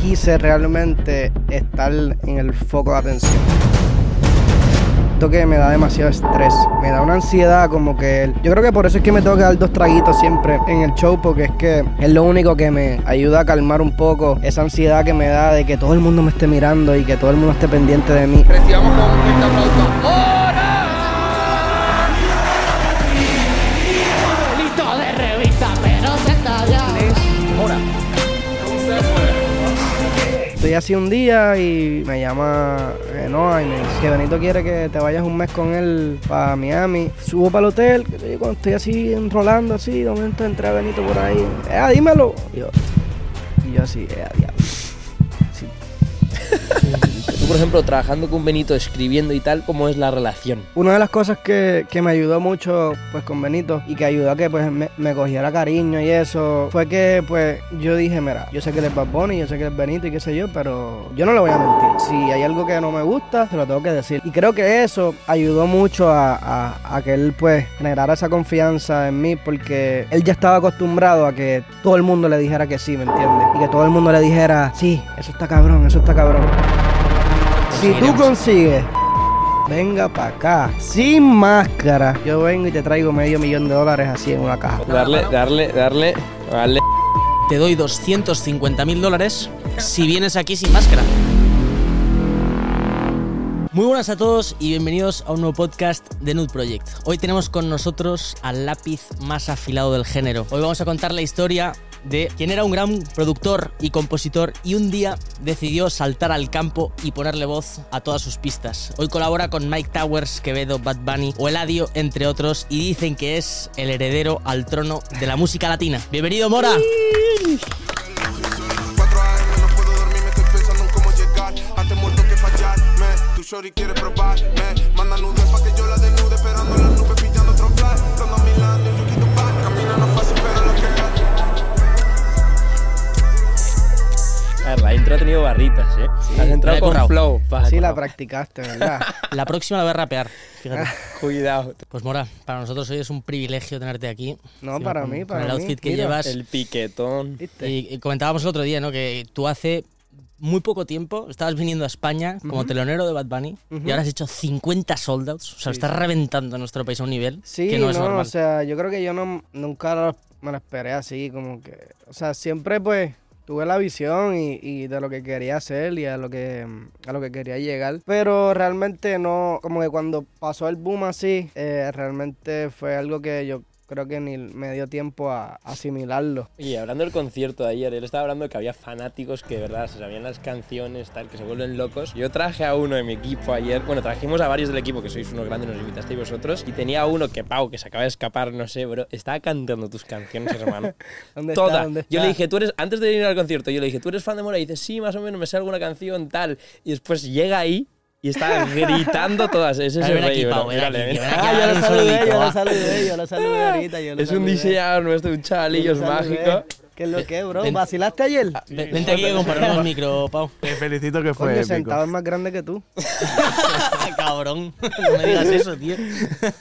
quise realmente estar en el foco de atención. Esto que me da demasiado estrés, me da una ansiedad como que... Yo creo que por eso es que me tengo que dar dos traguitos siempre en el show, porque es que es lo único que me ayuda a calmar un poco esa ansiedad que me da de que todo el mundo me esté mirando y que todo el mundo esté pendiente de mí. Estoy así un día y me llama eh, Noah y que Benito quiere que te vayas un mes con él para Miami. Subo para el hotel, yo cuando estoy así enrolando así, de momento entra Benito por ahí. Eh, dímelo. Y yo, yo así, eh, diablo. Tú, por ejemplo, trabajando con Benito, escribiendo y tal, ¿cómo es la relación? Una de las cosas que, que me ayudó mucho pues con Benito y que ayudó a que pues me, cogiera cariño y eso fue que pues yo dije, mira, yo sé que él es Bad Bunny, yo sé que él es Benito y qué sé yo, pero yo no le voy a mentir. Si hay algo que no me gusta, se lo tengo que decir. Y creo que eso ayudó mucho a, a- a que él pues generara esa confianza en mí porque él ya estaba acostumbrado a que todo el mundo le dijera que sí, ¿me entiendes? Y que todo el mundo le dijera, sí, eso está cabrón, eso está cabrón. Si tú consigues Venga para acá, sin máscara. Yo vengo y te traigo medio millón de dólares así en una caja. Darle, darle, darle, darle. Te doy 250 mil dólares si vienes aquí sin máscara. Muy buenas a todos y bienvenidos a un nuevo podcast de Nude Project. Hoy tenemos con nosotros al lápiz más afilado del género. Hoy vamos a contar la historia de quien era un gran productor y compositor y un día decidió saltar al campo y ponerle voz a todas sus pistas. Hoy colabora con Mike Towers, Quevedo, Bad Bunny o Eladio, entre otros, y dicen que es el heredero al trono de la música latina. Bienvenido, Mora. 4 AM no puedo dormir, me estoy pensando en cómo llegar. Antes muerto que fallarme. Tu shorty quiere probarme. Manda nudes pa' que la intro ha tenido barritas, ¿eh? Has la he entrado con currado. flow. Sí, la practicaste, ¿verdad? La próxima la voy a rapear, fíjate. Cuidado. Pues Mora, para nosotros hoy es un privilegio tenerte aquí. No, para con- mí, con para el mí. outfit que Mira, llevas. El piquetón. Y, y comentábamos el otro día, ¿no? Que tú hace muy poco tiempo estabas viniendo a España como telonero de Bad Bunny y ahora has hecho 50 sold outs. O sea, Sí, estás reventando nuestro país a un nivel Sí, que no, no, es normal. o sea, yo creo que yo no, nunca me lo esperé así, como que, o sea, siempre pues tuve la visión y, y de lo que quería hacer y a lo que a lo que quería llegar, pero realmente no, como que cuando pasó el boom así, eh, realmente fue algo que yo creo que ni me dio tiempo a asimilarlo. Y hablando del concierto de ayer, él estaba hablando que había fanáticos que de verdad se sabían las canciones, tal, que se vuelven locos. Yo traje a uno de mi equipo ayer, bueno, trajimos a varios del equipo, que sois unos grandes, nos invitasteis vosotros, y tenía uno que, Pau, que se acaba de escapar, no sé, bro, estaba cantando tus canciones, hermano. ¿Dónde está? ¿Dónde Yo está? le dije, tú eres, antes de ir al concierto, yo le dije, ¿tú eres fan de Mora? Y dice, sí, más o menos, me sé alguna canción, tal. Y después llega ahí y está gritando todas. Ese es el rey, bro. Mírale. Ah, yo un lo saludé, yo lo saludé, yo lo saludé ahorita. Yo lo Es un diseñador nuestro, un chavalillo mágico. ¿Qué es lo que, bro? Ven. ¿Vacilaste ayer? Ven- Vente aquí que compartimos micro, Pau. Te felicito que fue Coño, épico. sentado es más grande que tú. Cabrón. No me digas eso, tío.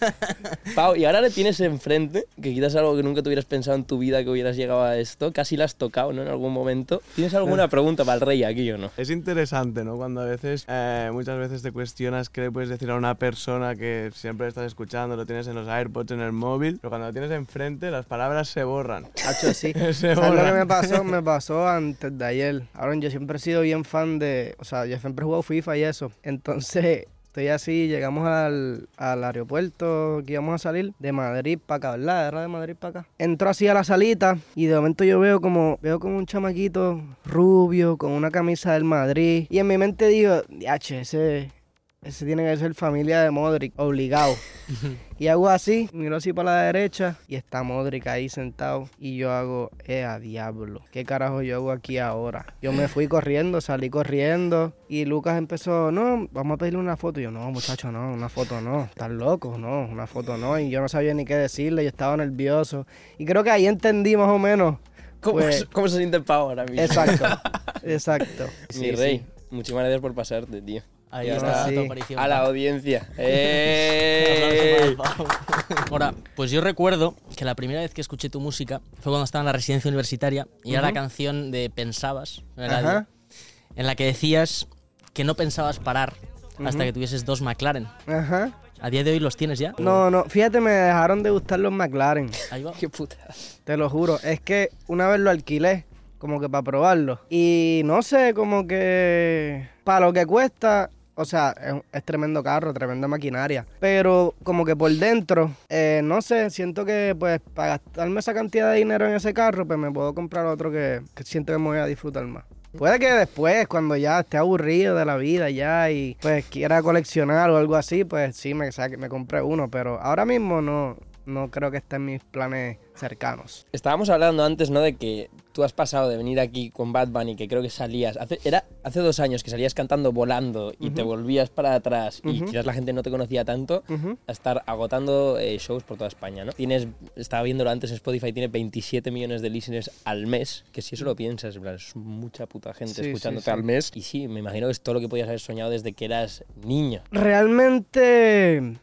Pau, y ahora le tienes enfrente, que quizás algo que nunca te hubieras pensado en tu vida que hubieras llegado a esto, casi la has tocado, ¿no? En algún momento. ¿Tienes alguna pregunta para el rey aquí o no? Es interesante, ¿no? Cuando a veces, eh, muchas veces te cuestionas qué le puedes decir a una persona que siempre estás escuchando, lo tienes en los AirPods, en el móvil, pero cuando lo tienes enfrente, las palabras se borran. Hacho, sí. Se ¿Sabes lo que me pasó? Me pasó antes de ayer. Ahora, yo siempre he sido bien fan de... O sea, yo siempre he jugado FIFA y eso. Entonces, estoy así, llegamos al, al aeropuerto que íbamos a salir de Madrid para acá, ¿verdad? Era de Madrid para acá. Entro así a la salita y de momento yo veo como... Veo como un chamaquito rubio con una camisa del Madrid. Y en mi mente digo, diache, ese... Ese tiene que ser familia de Modric, obligado. Y hago así, miro así para la derecha y está Modric ahí sentado. Y yo hago, eh, a diablo, ¿qué carajo yo hago aquí ahora? Yo me fui corriendo, salí corriendo. Y Lucas empezó, no, vamos a pedirle una foto. Y yo, no, muchacho, no, una foto no. Estás loco, no, una foto no. Y yo no sabía ni qué decirle, yo estaba nervioso. Y creo que ahí entendí más o menos. ¿Cómo, Pues- se- cómo se siente el Pau ahora mismo? Exacto, exacto. Mi rey, sí. muchísimas gracias por pasarte, tío. Ahí Ya está sí. tu aparición. A la audiencia. ¡Eh! Ahora, pues yo recuerdo que la primera vez que escuché tu música fue cuando estaba en la residencia universitaria y era la canción de Pensabas, radio, en la que decías que no pensabas parar hasta que tuvieses dos McLaren. Ajá. ¿A día de hoy los tienes ya? No, no, fíjate, me dejaron de gustar los McLaren. Ahí va. Qué puta. Te lo juro. Es que una vez lo alquilé, como que para probarlo. Y no sé, como que para lo que cuesta, o sea, es, es tremendo carro, tremenda maquinaria. Pero como que por dentro, eh, no sé, siento que pues para gastarme esa cantidad de dinero en ese carro, pues me puedo comprar otro que, siento que me voy a disfrutar más. Puede que después, cuando ya esté aburrido de la vida ya y pues quiera coleccionar o algo así, pues sí me saque, me compré uno, pero ahora mismo no, no creo que esté en mis planes cercanos. Estábamos hablando antes, ¿no? De que tú has pasado de venir aquí con Bad Bunny, que creo que salías. Hace, era hace dos años que salías cantando volando y te volvías para atrás y quizás la gente no te conocía tanto, a estar agotando eh, shows por toda España, ¿no? Tienes, estaba viéndolo antes, Spotify tiene 27 millones de listeners al mes, que si eso lo piensas, en es mucha puta gente Sí, sí, escuchándote sí. al mes. Y sí, me imagino que es todo lo que podías haber soñado desde que eras niño. Realmente,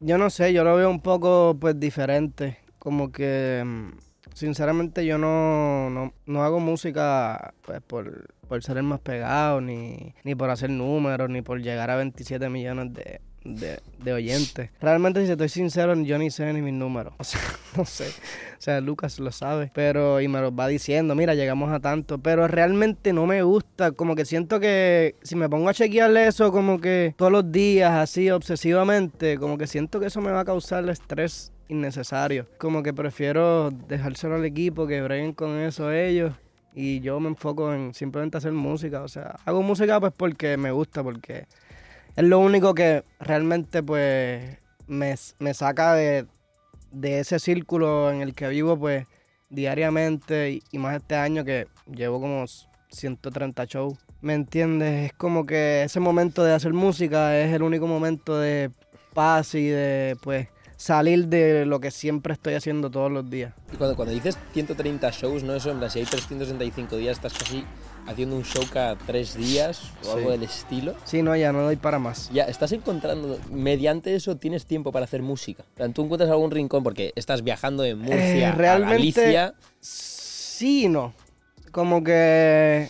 yo no sé, yo lo veo un poco pues diferente. Como que, mm, sinceramente, yo no, no, no hago música pues por, por ser el más pegado, ni, ni por hacer números, ni por llegar a 27 millones de, de, de oyentes. Realmente, si estoy sincero, yo ni sé ni mis números. O sea, no sé. O sea, Lucas lo sabe. Pero, y me lo va diciendo, mira, llegamos a tanto. Pero realmente no me gusta. Como que siento que si me pongo a chequearle eso como que todos los días, así, obsesivamente, como que siento que eso me va a causar estrés innecesario. Como que prefiero dejárselo al equipo, que breguen con eso ellos. Y yo me enfoco en simplemente hacer música. O sea, hago música pues porque me gusta, porque es lo único que realmente pues me, me saca de, de ese círculo en el que vivo pues diariamente y, y más este año que llevo como 130 shows. ¿Me entiendes? Es como que ese momento de hacer música es el único momento de paz y de pues salir de lo que siempre estoy haciendo todos los días. Y cuando, cuando dices 130 shows, ¿no? Eso, en plan, si hay 365 días, estás casi haciendo un show cada tres días o Sí. algo del estilo. Sí, no, ya no doy para más. Ya, estás encontrando, mediante eso tienes tiempo para hacer música. Plan, tú encuentras algún rincón porque estás viajando de Murcia Eh, realmente- a Galicia. Sí no. Como que,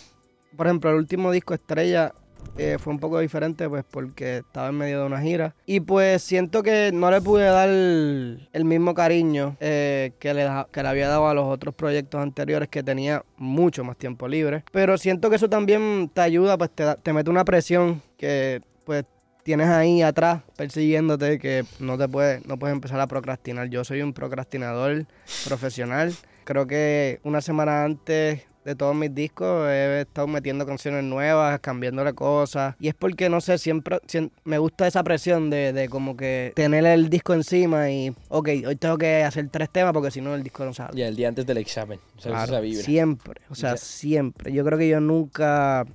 por ejemplo, el último disco Estrella eh, fue un poco diferente, pues porque estaba en medio de una gira. Y pues siento que no le pude dar el mismo cariño eh, que, le, que le había dado a los otros proyectos anteriores que tenía mucho más tiempo libre. Pero siento que eso también te ayuda, pues te, te mete una presión que pues tienes ahí atrás persiguiéndote que no te puedes, no puedes empezar a procrastinar. Yo soy un procrastinador profesional. Creo que una semana antes de todos mis discos he estado metiendo canciones nuevas, cambiándole cosas. Y es porque, no sé, siempre, sien- me gusta esa presión de, de como que tener el disco encima y, ok, hoy tengo que hacer tres temas porque si no el disco no sale. Ya, el día antes del examen. ¿Sabes Claro, esa siempre, o sea, Ya. siempre. Yo creo que yo nunca,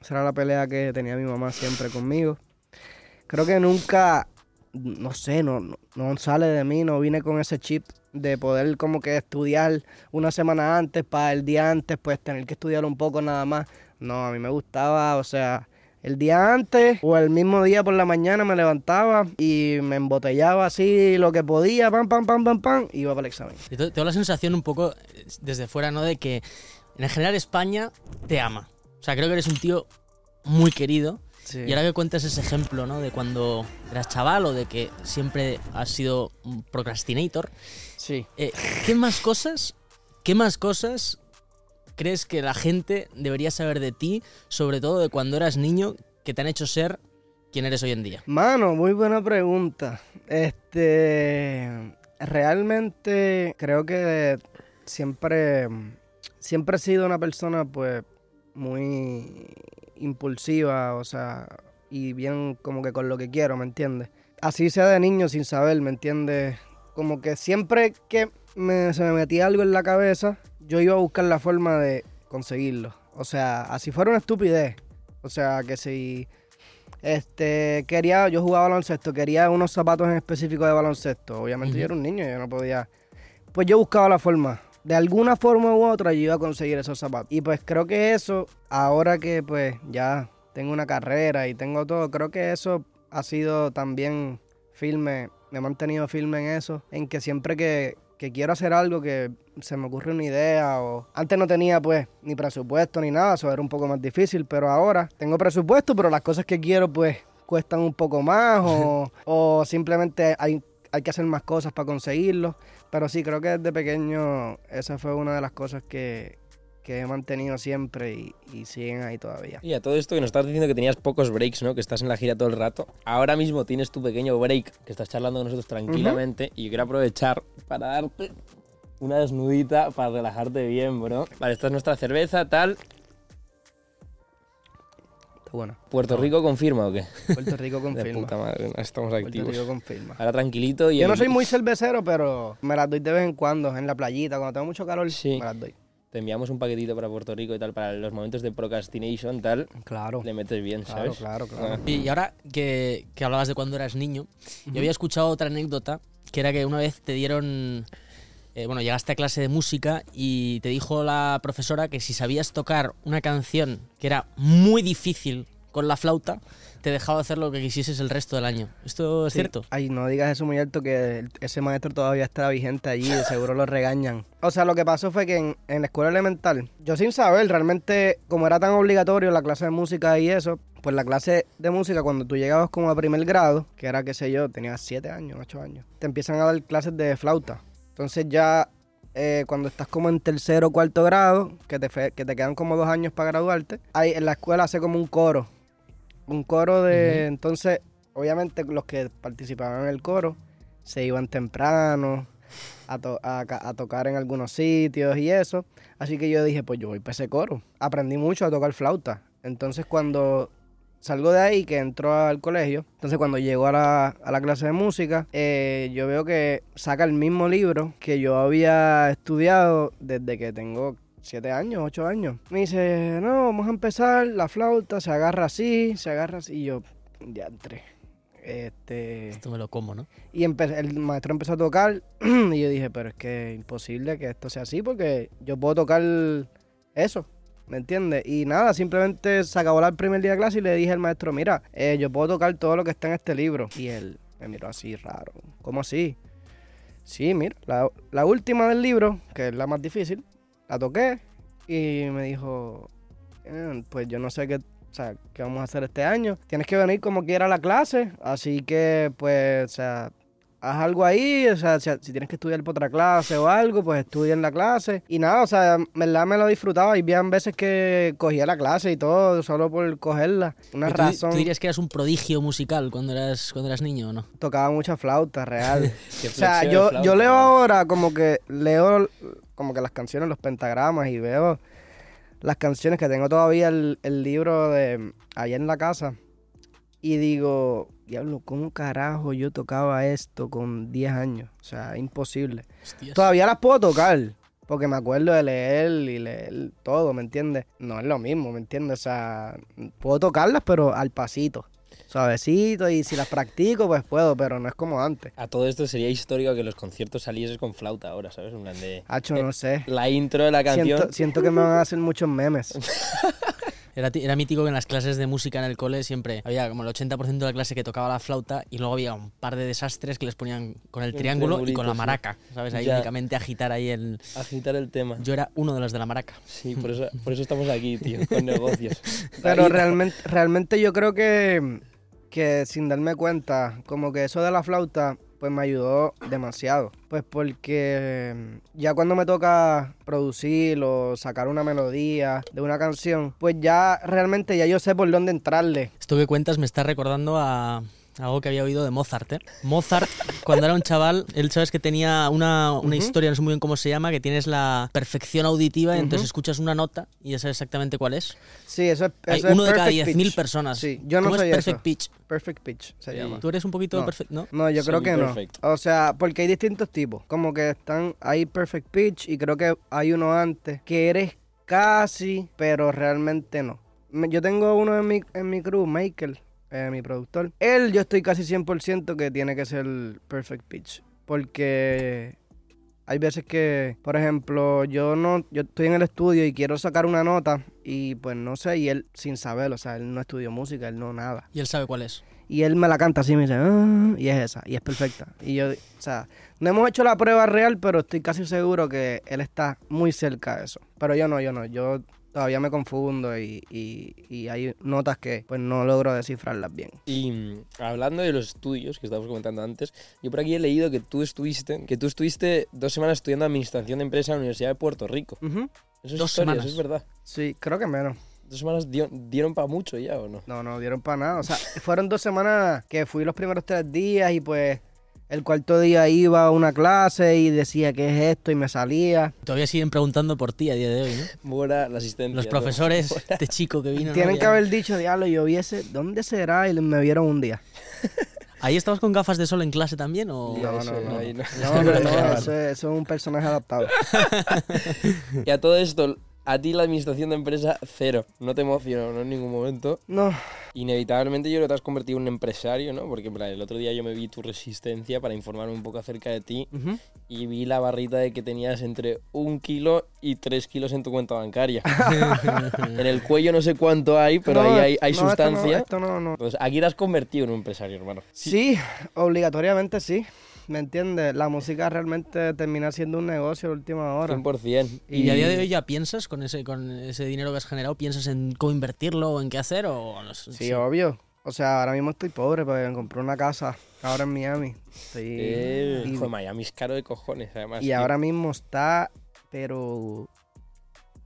esa era la pelea que tenía mi mamá siempre conmigo. Creo que nunca, no sé, no, no, no sale de mí, no vine con ese chip de poder como que estudiar una semana antes para el día antes, pues tener que estudiar un poco nada más. No, a mí me gustaba, o sea, el día antes o el mismo día por la mañana me levantaba y me embotellaba así lo que podía, pam, pam, pam, pam, pam, y iba para el examen. Tengo la sensación un poco eh, desde fuera, ¿no? De que en general España te ama. O sea, creo que eres un tío muy querido. Sí. Y ahora que cuentas ese ejemplo, ¿no? De cuando eras chaval o de que siempre has sido un procrastinator. Sí. eh, ¿Qué más cosas, qué más cosas crees que la gente debería saber de ti, sobre todo de cuando eras niño, que te han hecho ser quien eres hoy en día? Mano, muy buena pregunta. Este, realmente creo que siempre, siempre he sido una persona, pues, muy impulsiva, o sea, y bien como que con lo que quiero, ¿me entiendes? Así sea de niño sin saber, ¿me entiendes? Como que siempre que me- se me metía algo en la cabeza, yo iba a buscar la forma de conseguirlo. O sea, así fuera una estupidez. O sea, que si este, quería, yo jugaba baloncesto, quería unos zapatos en específico de baloncesto. Obviamente yo era un niño, yo no podía. Pues yo buscaba la forma. De alguna forma u otra yo iba a conseguir esos zapatos. Y pues creo que eso, ahora que pues ya tengo una carrera y tengo todo, creo que eso ha sido también firme me he mantenido firme en eso, en que siempre que, que quiero hacer algo, que se me ocurre una idea o... Antes no tenía pues ni presupuesto ni nada, eso era un poco más difícil, pero ahora tengo presupuesto, pero las cosas que quiero pues cuestan un poco más o, o simplemente hay, hay que hacer más cosas para conseguirlo. Pero sí, creo que desde pequeño esa fue una de las cosas que, que he mantenido siempre y, y siguen ahí todavía. Y a todo esto que nos estás diciendo que tenías pocos breaks, ¿no? Que estás en la gira todo el rato. Ahora mismo tienes tu pequeño break, que estás charlando con nosotros tranquilamente. Y yo quiero aprovechar para darte una desnudita para relajarte bien, bro. Vale, esta es nuestra cerveza, tal. Bueno. ¿Puerto Rico confirma o qué? Puerto Rico De confirma. puta madre, estamos Puerto activos. Rico confirma. Ahora tranquilito y... Yo no soy muy cervecero, pero me las doy de vez en cuando, en la playita, cuando tengo mucho calor, Sí. me las doy. Te enviamos un paquetito para Puerto Rico y tal, para los momentos de procrastination, tal. Claro. Le metes bien, Claro, ¿sabes? claro, claro. Ah. Y y ahora que, que hablabas de cuando eras niño, yo había escuchado otra anécdota, que era que una vez te dieron... eh, bueno, llegaste a clase de música y te dijo la profesora que si sabías tocar una canción que era muy difícil con la flauta, te dejaba hacer lo que quisieses el resto del año. ¿Esto es Sí. cierto? Ay, no digas eso muy alto que ese maestro todavía está vigente allí, de seguro lo regañan. O sea, lo que pasó fue que en, en la escuela elemental, yo sin saber, realmente, como era tan obligatorio la clase de música y eso, pues la clase de música cuando tú llegabas como a primer grado, que era, qué sé yo, tenías siete años, ocho años, te empiezan a dar clases de flauta. Entonces ya eh, cuando estás como en tercero o cuarto grado, que te, fe- que te quedan como dos años para graduarte, ahí en la escuela hace como un coro. Un coro de... Entonces, obviamente los que participaban en el coro se iban temprano a, to- a a tocar en algunos sitios y eso. Así que yo dije, pues yo voy para ese coro. Aprendí mucho a tocar flauta. Entonces cuando salgo de ahí, que entro al colegio, entonces cuando llego a la, a la clase de música, eh, yo veo que saca el mismo libro que yo había estudiado desde que tengo siete años, ocho años. Me dice, no, vamos a empezar, la flauta se agarra así, se agarra así, y yo, ya entré. Este... Esto me lo como, ¿no? Y el maestro empezó a tocar y yo dije, pero es que es imposible que esto sea así porque yo puedo tocar eso, ¿me entiendes? Y nada, simplemente se acabó el primer día de clase y le dije al maestro, mira, eh, yo puedo tocar todo lo que está en este libro. Y él me miró así raro, ¿cómo así? Sí, mira, la, última del libro, que es la más difícil, la toqué y me dijo, "Eh, pues yo no sé qué, o sea, qué vamos a hacer este año. Tienes que venir como quiera a la clase, así que pues, o sea, haz algo ahí, o sea, si, si tienes que estudiar por otra clase o algo, pues estudia en la clase. Y nada, o sea, en verdad me lo disfrutaba y habían veces que cogía la clase y todo solo por cogerla. Una ¿Tú, razón, tú dirías que eras un prodigio musical cuando eras, cuando eras niño o no? tocaba mucha flauta, real. O sea, yo, flauta, yo leo ahora como que leo como que las canciones, los pentagramas y veo las canciones que tengo todavía el, el libro de allá en la casa y digo, diablo, ¿cómo carajo yo tocaba esto con 10 años? O sea, imposible. Hostias. Todavía las puedo tocar porque me acuerdo de leer y leer todo, ¿me entiendes? No es lo mismo, ¿me entiendes? O sea, puedo tocarlas pero al pasito, suavecito y si las practico pues puedo, pero no es como antes. A todo esto sería histórico que los conciertos salieses con flauta ahora, ¿sabes? En plan de... Hacho, no sé. La intro de la canción... Siento, siento que me van a hacer muchos memes. Era, era mítico que en las clases de música en el cole siempre había como el 80% de la clase que tocaba la flauta y luego había un par de desastres que les ponían con el El triángulo y con la maraca, ¿sabes? Ahí Ya. únicamente agitar ahí el... Agitar el tema. Yo era uno de los de la maraca. Sí, por eso, por eso estamos aquí, tío, con negocios. Pero realmente, realmente yo creo que, que sin darme cuenta, como que eso de la flauta, pues me ayudó demasiado. Pues porque ya cuando me toca producir o sacar una melodía de una canción, pues ya realmente ya yo sé por dónde entrarle. Esto que cuentas me está recordando a algo que había oído de Mozart. ¿eh? Mozart, cuando era un chaval, él sabes que tenía una, una historia, no sé muy bien cómo se llama, que tienes la perfección auditiva y entonces escuchas una nota y ya sabes exactamente cuál es. Sí, eso es Hay eso es uno de cada perfect 10.000 pitch. personas. Sí, yo no ¿Cómo soy es perfect eso. pitch? Perfect pitch se llama. ¿Tú eres un poquito No. perfect? ¿No? No, yo creo que no. O sea, porque hay distintos tipos. Como que están, hay perfect pitch y creo que hay uno antes que eres casi, pero realmente no. Yo tengo uno en mi, en mi crew, Michael, eh, mi productor. Él, yo estoy casi 100% que tiene que ser perfect pitch. Porque hay veces que, por ejemplo, yo no, yo estoy en el estudio y quiero sacar una nota y pues no sé, y él sin saberlo, o sea, él no estudió música, él no nada. Y él sabe cuál es. Y él me la canta así, me dice, "Ah", y es esa, y es perfecta. Y yo, o sea, no hemos hecho la prueba real, pero estoy casi seguro que él está muy cerca de eso. Pero yo no, yo no, yo todavía me confundo y, y- y hay notas que pues no logro descifrarlas bien. Y mm, hablando de los estudios que estábamos comentando antes, yo por aquí he leído que tú estuviste, que tú estuviste dos semanas estudiando administración de empresa en la Universidad de Puerto Rico. Eso es Dos historia, semanas. eso es verdad. Sí, creo que menos. Dos semanas dio- dieron para mucho ya, ¿o no? No, no dieron para nada. O sea, fueron dos semanas que fui los primeros tres días y pues el cuarto día iba a una clase y decía qué es esto y me salía. Todavía siguen preguntando por ti a día de hoy, ¿no? Mora la asistencia. Los ¿no? profesores, este chico que vino. ¿no? Tienen que haber dicho, diablo, yo viese, ¿dónde será? Y me vieron un día. ¿Ahí estabas con gafas de sol en clase también? O... Ya, No, no, no. ahí no. No, no, no, eso, es- eso es un personaje adaptado. Y a todo esto, a ti la administración de empresa, cero. No te emocionó, ¿no? En ningún momento. No, Inevitablemente yo creo que te has convertido en un empresario, ¿no? Porque en plan, el otro día yo me vi tu resistencia para informarme un poco acerca de ti Ujú. y vi la barrita de que tenías entre un kilo y tres kilos en tu cuenta bancaria. en el cuello no sé cuánto hay, pero No, ahí hay, hay no, esto no, sustancia. Esto no, no. Pues aquí te has convertido en un empresario, hermano. Sí, obligatoriamente sí. ¿Me entiendes? La música realmente termina siendo un negocio a última hora. 100%. ¿Y a día de hoy ya piensas con ese, con ese dinero que has generado, piensas en cómo invertirlo o en qué hacer? O no sé, Sí, obvio. O sea, ahora mismo estoy pobre porque me compré una casa ahora en Miami. Estoy- Eh, y, joder, Miami es caro de cojones, además. y tío. ahora mismo está, pero...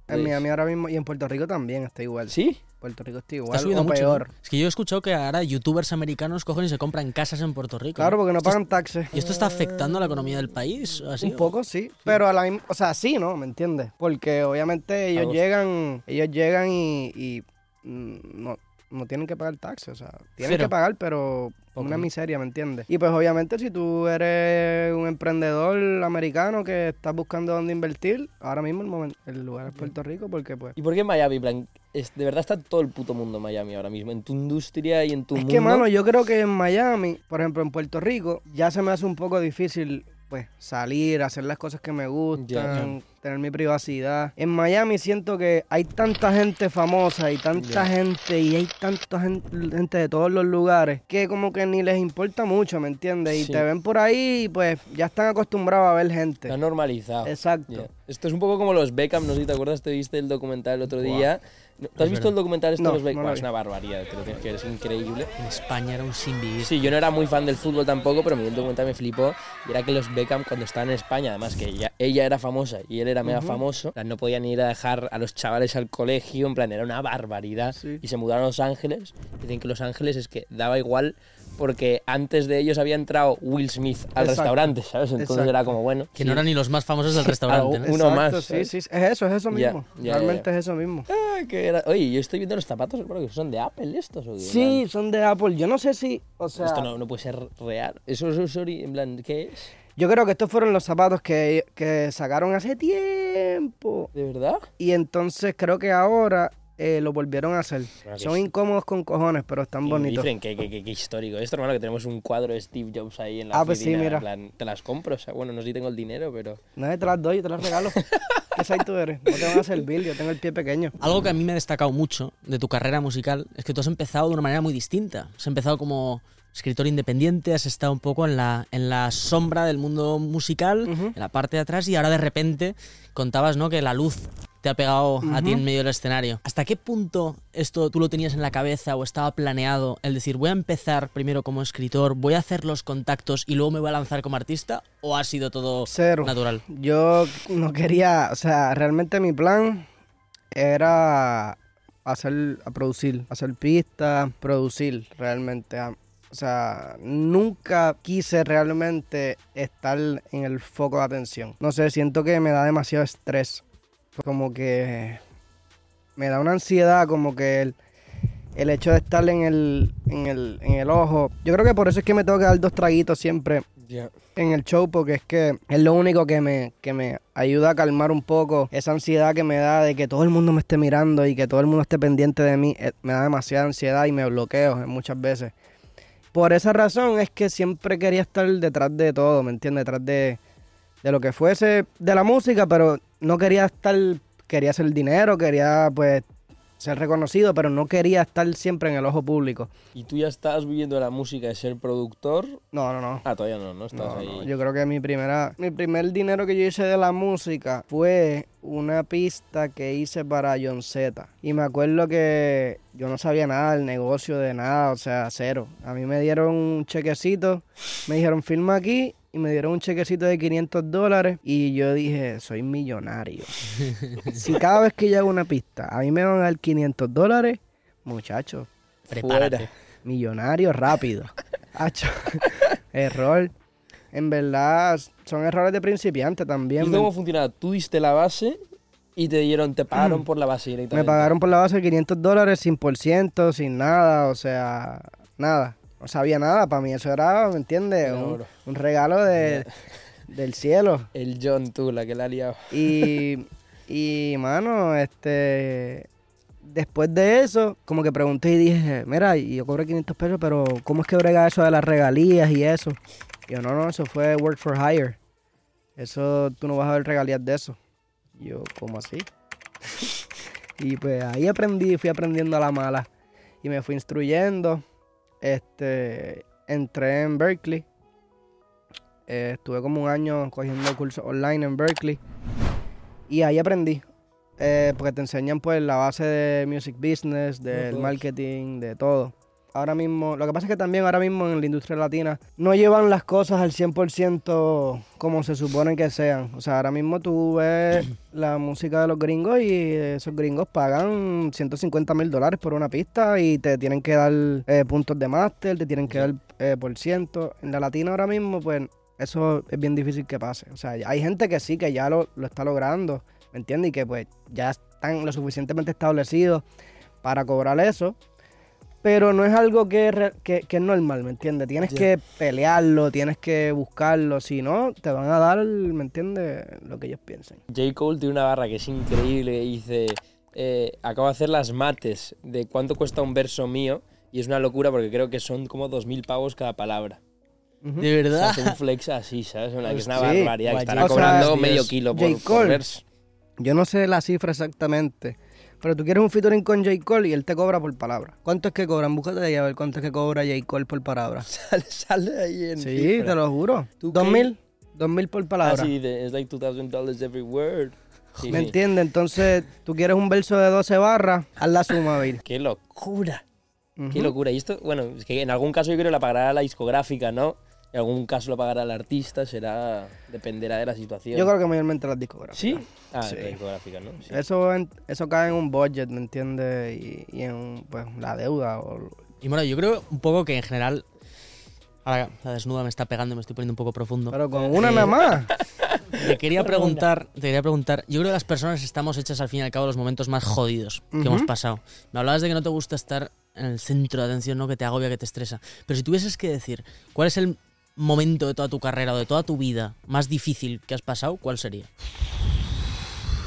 En Pues- Miami ahora mismo y en Puerto Rico también está igual. ¿Sí? Puerto Rico está Está igual subiendo o mucho. peor. ¿no? Es que yo he escuchado que ahora youtubers americanos cogen y se compran casas en Puerto Rico. Claro, porque no Esto es- pagan taxes. ¿Y esto está afectando a la economía del país? ¿Así? Un poco, sí. Pero a la misma, o sea, sí, ¿no? ¿Me entiendes? Porque obviamente ellos llegan, ellos llegan y, y, mm, no, no tienen que pagar taxes, o sea, tienen Cero. que pagar, pero Una miseria, ¿me entiendes? Y pues obviamente si tú eres un emprendedor americano que estás buscando dónde invertir, ahora mismo el, momen- el lugar es Puerto Rico porque pues... ¿Y por qué Miami? En plan, es, de verdad está todo el puto mundo en Miami ahora mismo. En tu industria y en tu Es mundo. que, mano, yo creo que en Miami, por ejemplo, en Puerto Rico, ya se me hace un poco difícil, pues, salir, hacer las cosas que me gustan, tener mi privacidad. En Miami siento que hay tanta gente famosa y tanta gente y hay tanta gen- gente de todos los lugares que como que ni les importa mucho, ¿me entiendes? Y Sí. te ven por ahí y pues ya están acostumbrados a ver gente. Está normalizado. Exacto. Ya. Esto es un poco como los Beckham, no sé si te acuerdas, te viste el documental el otro día. ¿No- ¿Tú has Es visto verdad. el documental este No, de los Beckham? no es una barbaridad, te lo tienes que ver, es increíble. En España era un sin vivir. Sí, yo no era muy fan del fútbol tampoco, pero el documental me flipó. Y era que los Beckham, cuando estaban en España, además que ella, ella era famosa y él era mega famoso, en plan, no podían ir a dejar a los chavales al colegio, en plan, era una barbaridad. Sí. Y se mudaron a Los Ángeles. Dicen que Los Ángeles es que daba igual porque antes de ellos había entrado Will Smith al Exacto. restaurante, ¿sabes? Entonces Exacto. era como, bueno. Que sí. no eran ni los más famosos del restaurante. ¿no? Uno Exacto, más, Sí, sí, es eso, es eso mismo. ya, Realmente ya. es eso mismo. Ah, que era- Oye, yo estoy viendo los zapatos, hermano, que son de Apple estos. ¿o qué? Sí, son de Apple. Yo no sé si, o sea... Esto no, no puede ser real. Eso es, sorry, en plan, ¿qué es? Yo creo que estos fueron los zapatos que, que sacaron hace tiempo. ¿De verdad? Y entonces creo que ahora eh, lo volvieron a hacer. Bueno, Son incómodos con cojones, pero están Y bonitos. Dicen que, que, que- que histórico esto, hermano, que tenemos un cuadro de Steve Jobs ahí en la Ah, pues sí, oficina, mira. en plan, te las compro, o sea, bueno, no sé si tengo el dinero, pero... No te las doy, yo te las regalo. ¿Qué size tú eres? No te van a servir, yo tengo el pie pequeño. Algo que a mí me ha destacado mucho de tu carrera musical es que tú has empezado de una manera muy distinta. Has empezado como escritor independiente, has estado un poco en la, en la sombra del mundo musical, en la parte de atrás, y ahora de repente contabas ¿no? que la luz te ha pegado a ti en medio del escenario. ¿Hasta qué punto esto tú lo tenías en la cabeza o estaba planeado el decir voy a empezar primero como escritor, voy a hacer los contactos y luego me voy a lanzar como artista? ¿O ha sido todo Cero. natural? Yo no quería, o sea, realmente mi plan era hacer, a producir, hacer pistas, producir realmente. O sea, nunca quise realmente estar en el foco de atención. No sé, siento que me da demasiado estrés. Como que me da una ansiedad, como que el, el hecho de estar en el, en, el, en el ojo. Yo creo que por eso es que me tengo que dar dos traguitos siempre en el show porque es que es lo único que me, que me ayuda a calmar un poco esa ansiedad que me da de que todo el mundo me esté mirando y que todo el mundo esté pendiente de mí. Eh, Me da demasiada ansiedad y me bloqueo eh, muchas veces. Por esa razón es que siempre quería estar detrás de todo, ¿me entiendes? Detrás de, de lo que fuese de la música, pero no quería estar, quería hacer dinero, quería pues ser reconocido, pero no quería estar siempre en el ojo público. ¿Y tú ya estabas viviendo la música de ser productor? No, no, no. Ah, todavía no, no estás No, ahí. no, Yo creo que mi primera, mi primer dinero que yo hice de la música fue una pista que hice para John Z. Y me acuerdo que yo no sabía nada del negocio, de nada, o sea, cero. A mí me dieron un chequecito, me dijeron firma aquí y me dieron un chequecito de 500 dólares y yo dije, soy millonario. si cada vez que yo hago una pista, a mí me van a dar 500 dólares, muchachos, Prepárate. millonario rápido. Hacho, error. En verdad, son errores de principiante ¿Y también. cómo funcionaba? Tú diste la base y te dieron, te pagaron por la base Me directamente. pagaron por la base 500 dólares sin por ciento, sin nada, o sea, nada. No sabía nada, para mí eso era, ¿me entiendes? Un, regalo de, del cielo. El John, tú, la que la ha liado. Y, y, mano, este, después de eso, como que pregunté y dije, mira, yo cobré 500 pesos, pero ¿cómo es que brega eso de las regalías y eso? Y yo, no, no, eso fue work for hire. Eso, tú no vas a ver regalías de eso. Y yo, ¿cómo así? y pues ahí aprendí, fui aprendiendo a la mala. Y me fui instruyendo. Este, entré en Berkeley. Eh, estuve como un año cogiendo cursos online en Berkeley. Y ahí aprendí. eh, porque te enseñan pues la base de music business, del marketing, de todo. Ahora mismo, lo que pasa es que también ahora mismo en la industria latina no llevan las cosas al 100% como se supone que sean. O sea, ahora mismo tú ves la música de los gringos y esos gringos pagan 150 mil dólares por una pista y te tienen que dar eh, puntos de máster, te tienen que dar eh, por ciento. En la latina ahora mismo, pues eso es bien difícil que pase. O sea, hay gente que sí, que ya lo, lo está logrando, ¿me entiendes? Y que pues ya están lo suficientemente establecidos para cobrar eso. Pero no es algo que, que, que es normal, ¿me entiendes? Tienes que pelearlo, tienes que buscarlo, si no, te van a dar, ¿me entiendes? Lo que ellos piensen. J. Cole tiene una barra que es increíble que dice, eh, acabo de hacer las mates de cuánto cuesta un verso mío y es una locura porque creo que son como 2.000 pavos cada palabra. De O sea, verdad. hace un flex así, ¿sabes? Una, que es una Sí. barbaridad, que estará o sea, cobrando Dios. medio kilo por, J. por Cole. verso. Yo no sé la cifra exactamente, pero tú quieres un featuring con J. Cole y él te cobra por palabra. ¿Cuánto es que cobran? Búscate ahí a ver cuánto es que cobra J. Cole por palabra. Sale, sale ahí en Sí, cifra. te lo juro. ¿Tú ¿Dos mil? ¿Dos mil por Ah, palabra? sí, de- es like $2,000 every word. Sí, ¿Me sí. entiendes? Entonces, tú quieres un verso de 12 barras, haz la suma, Bill. ¡Qué locura! ¡Qué locura! Y esto, bueno, es que en algún caso yo creo que la pagará la discográfica, ¿no? En algún caso lo pagará el artista, será... dependerá de la situación. Yo creo que mayormente las discográficas. ¿Sí? Ah, Sí. la discográfica, ¿no? Sí. Eso, en- eso cae en un budget, ¿me entiendes? Y, y en pues, la deuda. O, Y bueno, yo creo un poco que en general. Ahora la desnuda me está pegando, me estoy poniendo un poco profundo. pero con una Eh, nada más. Te quería preguntar, te quería preguntar, yo creo que las personas estamos hechas al fin y al cabo los momentos más jodidos que hemos pasado. Me hablabas de que no te gusta estar en el centro de atención, ¿no? Que te agobia, que te estresa. Pero si tuvieses que decir, ¿cuál es el momento de toda tu carrera o de toda tu vida más difícil que has pasado? ¿Cuál sería?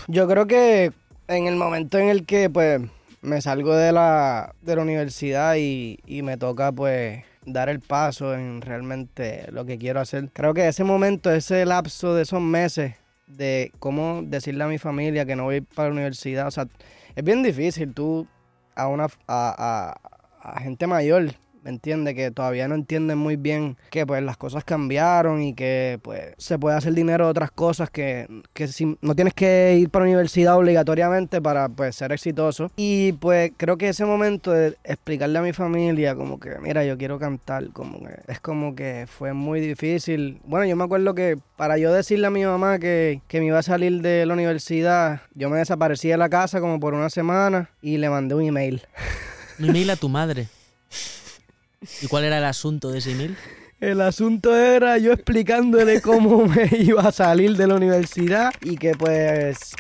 Yo creo que en el momento en el que pues me salgo de la, de la universidad y, y me toca pues dar el paso en realmente lo que quiero hacer. Creo que ese momento, ese lapso de esos meses de cómo decirle a mi familia que no voy para la universidad, o sea, es bien difícil tú a una a, a- a gente mayor, ¿me entiendes? Que todavía no entienden muy bien que pues las cosas cambiaron y que pues se puede hacer dinero de otras cosas que, que si- no tienes que ir para la universidad obligatoriamente para pues ser exitoso. Y pues creo que ese momento de explicarle a mi familia como que mira yo quiero cantar, como que es como que fue muy difícil. Bueno yo me acuerdo que para yo decirle a mi mamá que, que me iba a salir de la universidad, yo me desaparecí de la casa como por una semana y le mandé un email. Un email a tu madre. ¿Y cuál era el asunto de ese email? El asunto era yo explicándole cómo me iba a salir de la universidad y que pues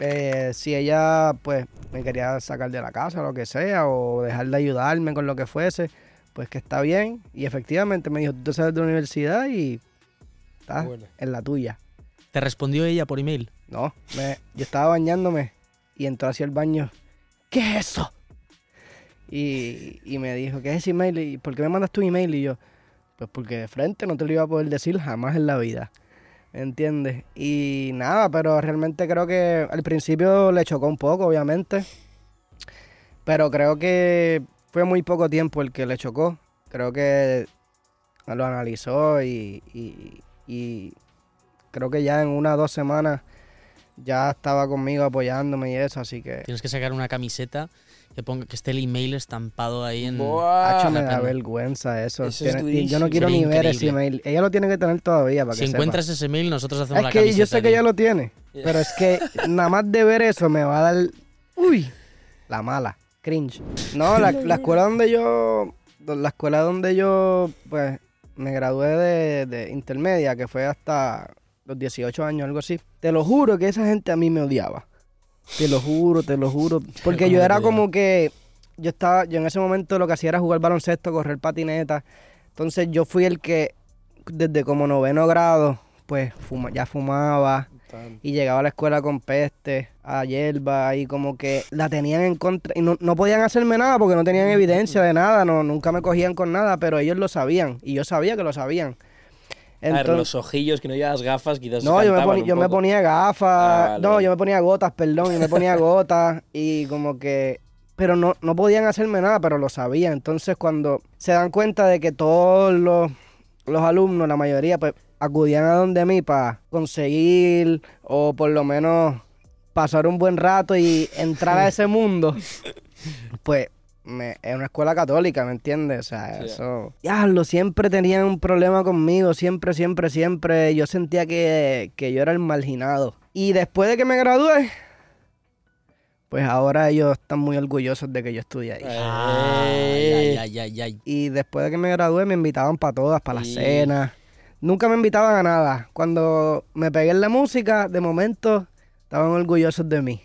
eh, si ella pues me quería sacar de la casa o lo que sea o dejar de ayudarme con lo que fuese, pues que está bien. Y efectivamente me dijo, tú te sales de la universidad y estás Bueno. en la tuya. ¿Te respondió ella por email? No, me- yo estaba bañándome y entró hacia el baño. ¿Qué es eso? Y, y me dijo, ¿qué es ese email? ¿Y por qué me mandas tu email? Y yo, pues porque de frente no te lo iba a poder decir jamás en la vida. ¿Me entiendes? Y nada, pero realmente creo que al principio le chocó un poco, obviamente. Pero creo que fue muy poco tiempo el que le chocó. Creo que lo analizó y, y- y creo que ya en una o dos semanas ya estaba conmigo apoyándome y eso, así que Tienes que sacar una camiseta que ponga que esté el email estampado ahí en. Buah. Hacho, me da vergüenza eso. Eso es Tiene- y yo no quiero ni ver ese email. Ella lo tiene que tener todavía para Si que sepa. encuentras ese email, nosotros hacemos Es la que camiseta. yo sé que ella lo tiene, pero es que nada más de ver eso me va a dar, uy, la mala, cringe. No, la, la escuela donde yo, la escuela donde yo, pues, me gradué de, de intermedia, que fue hasta los 18 años, algo así. Te lo juro que esa gente a mí me odiaba. Te lo juro, te lo juro. Porque ¿Cómo yo era como que, yo estaba, yo en ese momento lo que hacía era jugar baloncesto, correr patineta. Entonces yo fui el que, desde como noveno grado, pues fuma- ya fumaba y llegaba a la escuela con peste, a hierba y como que la tenían en contra y no, no podían hacerme nada porque no tenían evidencia de nada, no, nunca me cogían con nada, pero ellos lo sabían y yo sabía que lo sabían. A ver, Entonces- los ojillos, que no llevas gafas, quizás no, yo me, poni- yo me ponía gafas, Ah, vale, no, vale. yo me ponía gotas, perdón, yo me ponía gotas y como que, pero no, no podían hacerme nada, pero lo sabían. Entonces cuando se dan cuenta de que todos los, los alumnos, la mayoría, pues acudían a donde mí para conseguir o por lo menos pasar un buen rato y entrar a ese mundo, pues me, es una escuela católica, ¿me entiendes? O sea, Sí. eso... Diablo, siempre tenían un problema conmigo, siempre, siempre, siempre. Yo sentía que, que yo era el marginado. Y después de que me gradué, pues ahora ellos están muy orgullosos de que yo estudié ahí. Ay, ay, ay, ay, ay. Y después de que me gradué me invitaban para todas, para las cenas. Nunca me invitaban a nada. Cuando me pegué en la música, de momento estaban orgullosos de mí.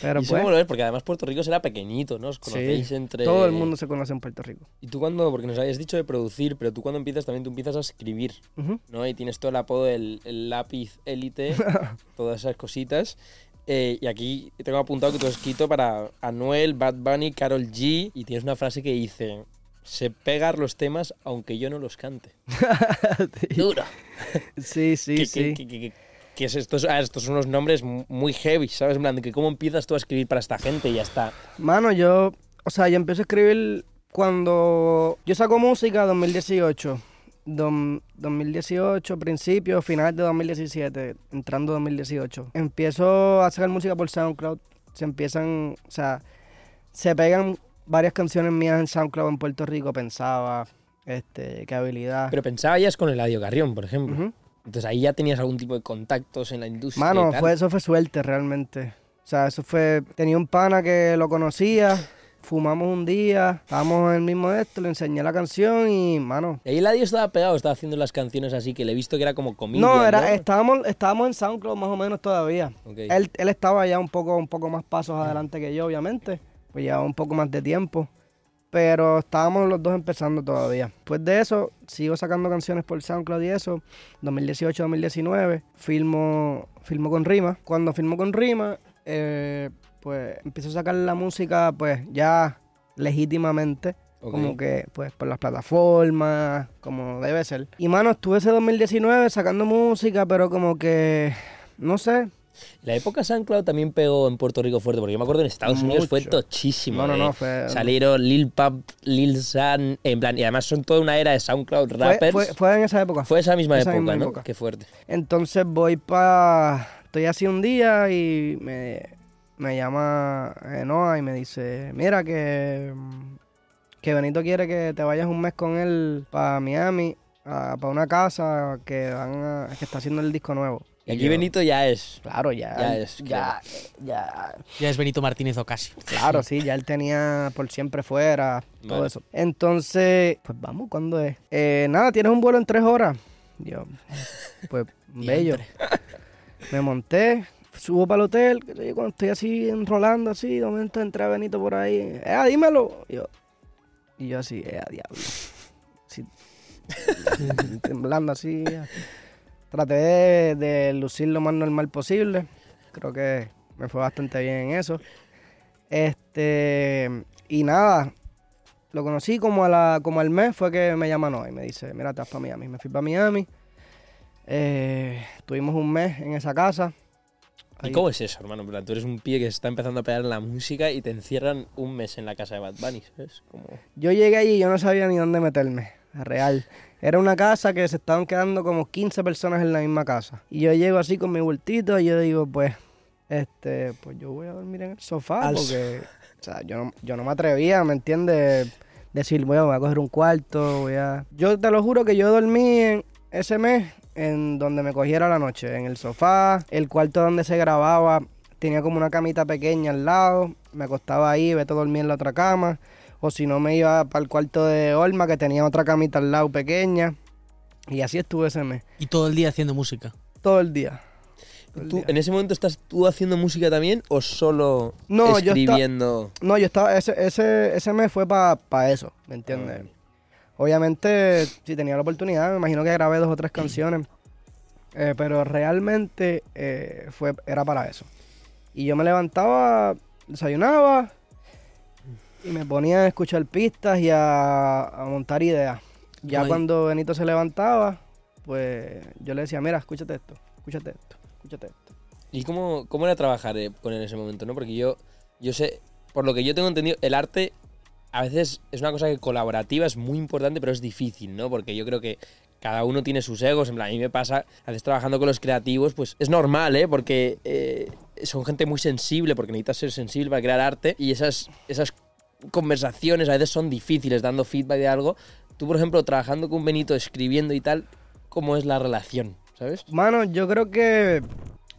Pero ¿Y pues, cómo lo ves? Porque además Puerto Rico será pequeñito, ¿no? Os sí, conocéis entre... todo el mundo se conoce en Puerto Rico. Y tú cuando, porque nos habías dicho de producir, pero tú cuando empiezas también tú empiezas a escribir. ¿no? Y tienes todo el apodo del el lápiz élite, todas esas cositas. Eh, y aquí tengo apuntado que tú has escrito para Anuel, Bad Bunny, Carol G. Y tienes una frase que dice: Se pegar los temas aunque yo no los cante. Duro. Sí, sí, ¿Qué, sí. qué- qué- qué es esto? Ah, estos son unos nombres mu- muy heavy, ¿sabes? En plan, que ¿cómo empiezas tú a escribir para esta gente y ya está? Mano, yo, o sea, yo empecé a escribir cuando yo saco música 2018. Dom- 2018, principio, final de 2017, entrando 2018. Empiezo a sacar música por SoundCloud. Se empiezan, o sea, se pegan varias canciones mías en SoundCloud en Puerto Rico. Pensaba, este, qué habilidad. Pero pensaba ya es con Eladio Carrión, por ejemplo. Entonces ahí ya tenías algún tipo de contactos en la industria. Mano, y tal. fue, eso fue suerte realmente. O sea, eso fue. Tenía un pana que lo conocía, fumamos un día, estábamos en el mismo esto, le enseñé la canción y, mano. Y ahí Eladio estaba pegado, estaba haciendo las canciones así, que le he visto que era como comida. No, era, estábamos, estábamos en SoundCloud más o menos todavía. Ok. Él, él estaba ya un poco, un poco más pasos adelante que yo, obviamente. Pues llevaba un poco más de tiempo. Pero estábamos los dos empezando todavía. Después de eso, sigo sacando canciones por SoundCloud y eso. 2018-2019, filmo, filmo con Rima. Cuando filmo con Rima, eh, pues empiezo a sacar la música, pues ya legítimamente. Como que, pues, por las plataformas, como debe ser. Y, mano, estuve ese 2019 sacando música, pero como que, no sé. La época SoundCloud también pegó en Puerto Rico fuerte, porque yo me acuerdo en Estados Unidos fue tochísimo. No, no, eh. no, fue- Salieron Lil Pump, Lil San, en plan, y además son toda una era de SoundCloud rappers. fue, fue en esa época. Fue esa misma esa época, misma ¿no? época. Qué fuerte. Entonces voy para... Estoy así un día y me, me llama Enoa y me dice, mira que, que Benito quiere que te vayas un mes con él para Miami, para una casa que, van a- que está haciendo el disco nuevo. Y aquí yo, Benito ya es. Claro, ya. ya es, ya, ya, Ya es Benito Martínez Ocasio. Claro, sí, ya él tenía por siempre fuera, todo Vale. eso. Entonces, pues vamos, ¿cuándo es? Eh, nada, tienes un vuelo en tres horas. Yo, pues, bello. Me monté, subo para el hotel, qué sé yo, cuando estoy así enrolando así, de momento entré a Benito por ahí. Eh, dímelo. Y yo, y yo así, eh, diablo. Así, temblando así. Traté de, de lucir lo más normal posible. Creo que me fue bastante bien en eso. Este, y nada, lo conocí como a la, como al mes fue que me llama Noah y me dice, mira, te vas para Miami. Me fui para Miami. Eh, tuvimos un mes en esa casa. ¿Y Ahí. cómo es eso, hermano? Tú eres un pibe que se está empezando a pegar en la música y te encierran un mes en la casa de Bad Bunny, ¿sabes? Como... Yo llegué allí y yo no sabía ni dónde meterme, real. Era una casa que se estaban quedando como 15 personas en la misma casa. Y yo llego así con mi bultito y yo digo, pues, este, pues yo voy a dormir en el sofá Al porque, o sea, yo no, yo no me atrevía, ¿me entiendes? Decir, bueno, voy a coger un cuarto, voy a... Yo te lo juro que yo dormí en ese mes en donde me cogiera la noche, en el sofá, el cuarto donde se grababa tenía como una camita pequeña al lado, me acostaba ahí, vete a dormir en la otra cama, o si no me iba para el cuarto de Olma que tenía otra camita al lado pequeña, y así estuve ese mes, Y todo el día haciendo música. todo el día. todo el ¿Tú, día. ¿En ese momento estás tú haciendo música también o solo No, yo? No, yo estaba, ese, ese, ese mes fue para eso, ¿me entiendes? Obviamente, si tenía la oportunidad, me imagino que grabé dos o tres canciones, eh, pero realmente eh, fue, era para eso. Y yo me levantaba, desayunaba y me ponía a escuchar pistas y a, a montar ideas. Ya cuando Benito se levantaba, pues yo le decía, mira, escúchate esto, escúchate esto, escúchate esto. ¿Y cómo, cómo era trabajar eh, con él en ese momento, no? Porque yo, yo sé, por lo que yo tengo entendido, el arte a veces es una cosa que colaborativa es muy importante, pero es difícil, ¿no? Porque yo creo que cada uno tiene sus egos. En plan, a mí me pasa, a veces trabajando con los creativos, pues es normal, ¿eh? Porque eh, son gente muy sensible, porque necesitas ser sensible para crear arte. Y esas, esas conversaciones a veces son difíciles, dando feedback de algo. Tú, por ejemplo, trabajando con Benito, escribiendo y tal, ¿cómo es la relación? ¿Sabes? Mano, yo creo que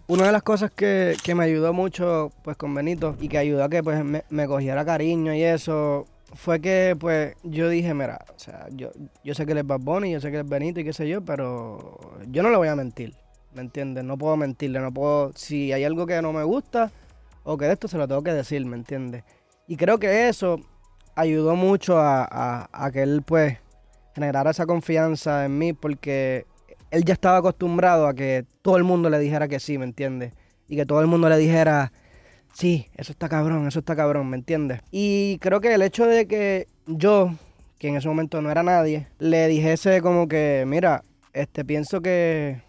una de las cosas que, que me ayudó mucho pues con Benito y que ayudó a que pues me, me cogiera cariño y eso fue que pues yo dije, mira, o sea, yo, yo sé que él es Bad Bunny, yo sé que es Benito y qué sé yo, pero yo no le voy a mentir, ¿me entiendes? No puedo mentirle, no puedo, si hay algo que no me gusta o que de esto se lo tengo que decir, ¿me entiendes? Y creo que eso ayudó mucho a, a- que él pues generara esa confianza en mí porque él ya estaba acostumbrado a que todo el mundo le dijera que sí, ¿me entiendes? Y que todo el mundo le dijera, sí, eso está cabrón, eso está cabrón, ¿me entiendes? Y creo que el hecho de que yo, que en ese momento no era nadie, le dijese como que, mira, este, pienso que,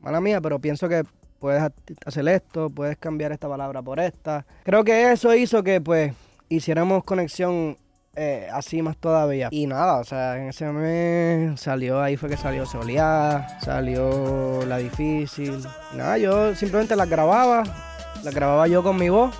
mala mía, pero pienso que puedes ha- hacer esto, puedes cambiar esta palabra por esta. Creo que eso hizo que, pues, hiciéramos conexión eh, así más todavía. Y nada, o sea, en ese mes salió, ahí fue que salió Soleá, salió La Difícil. Nada, yo simplemente las grababa, las grababa yo con mi voz.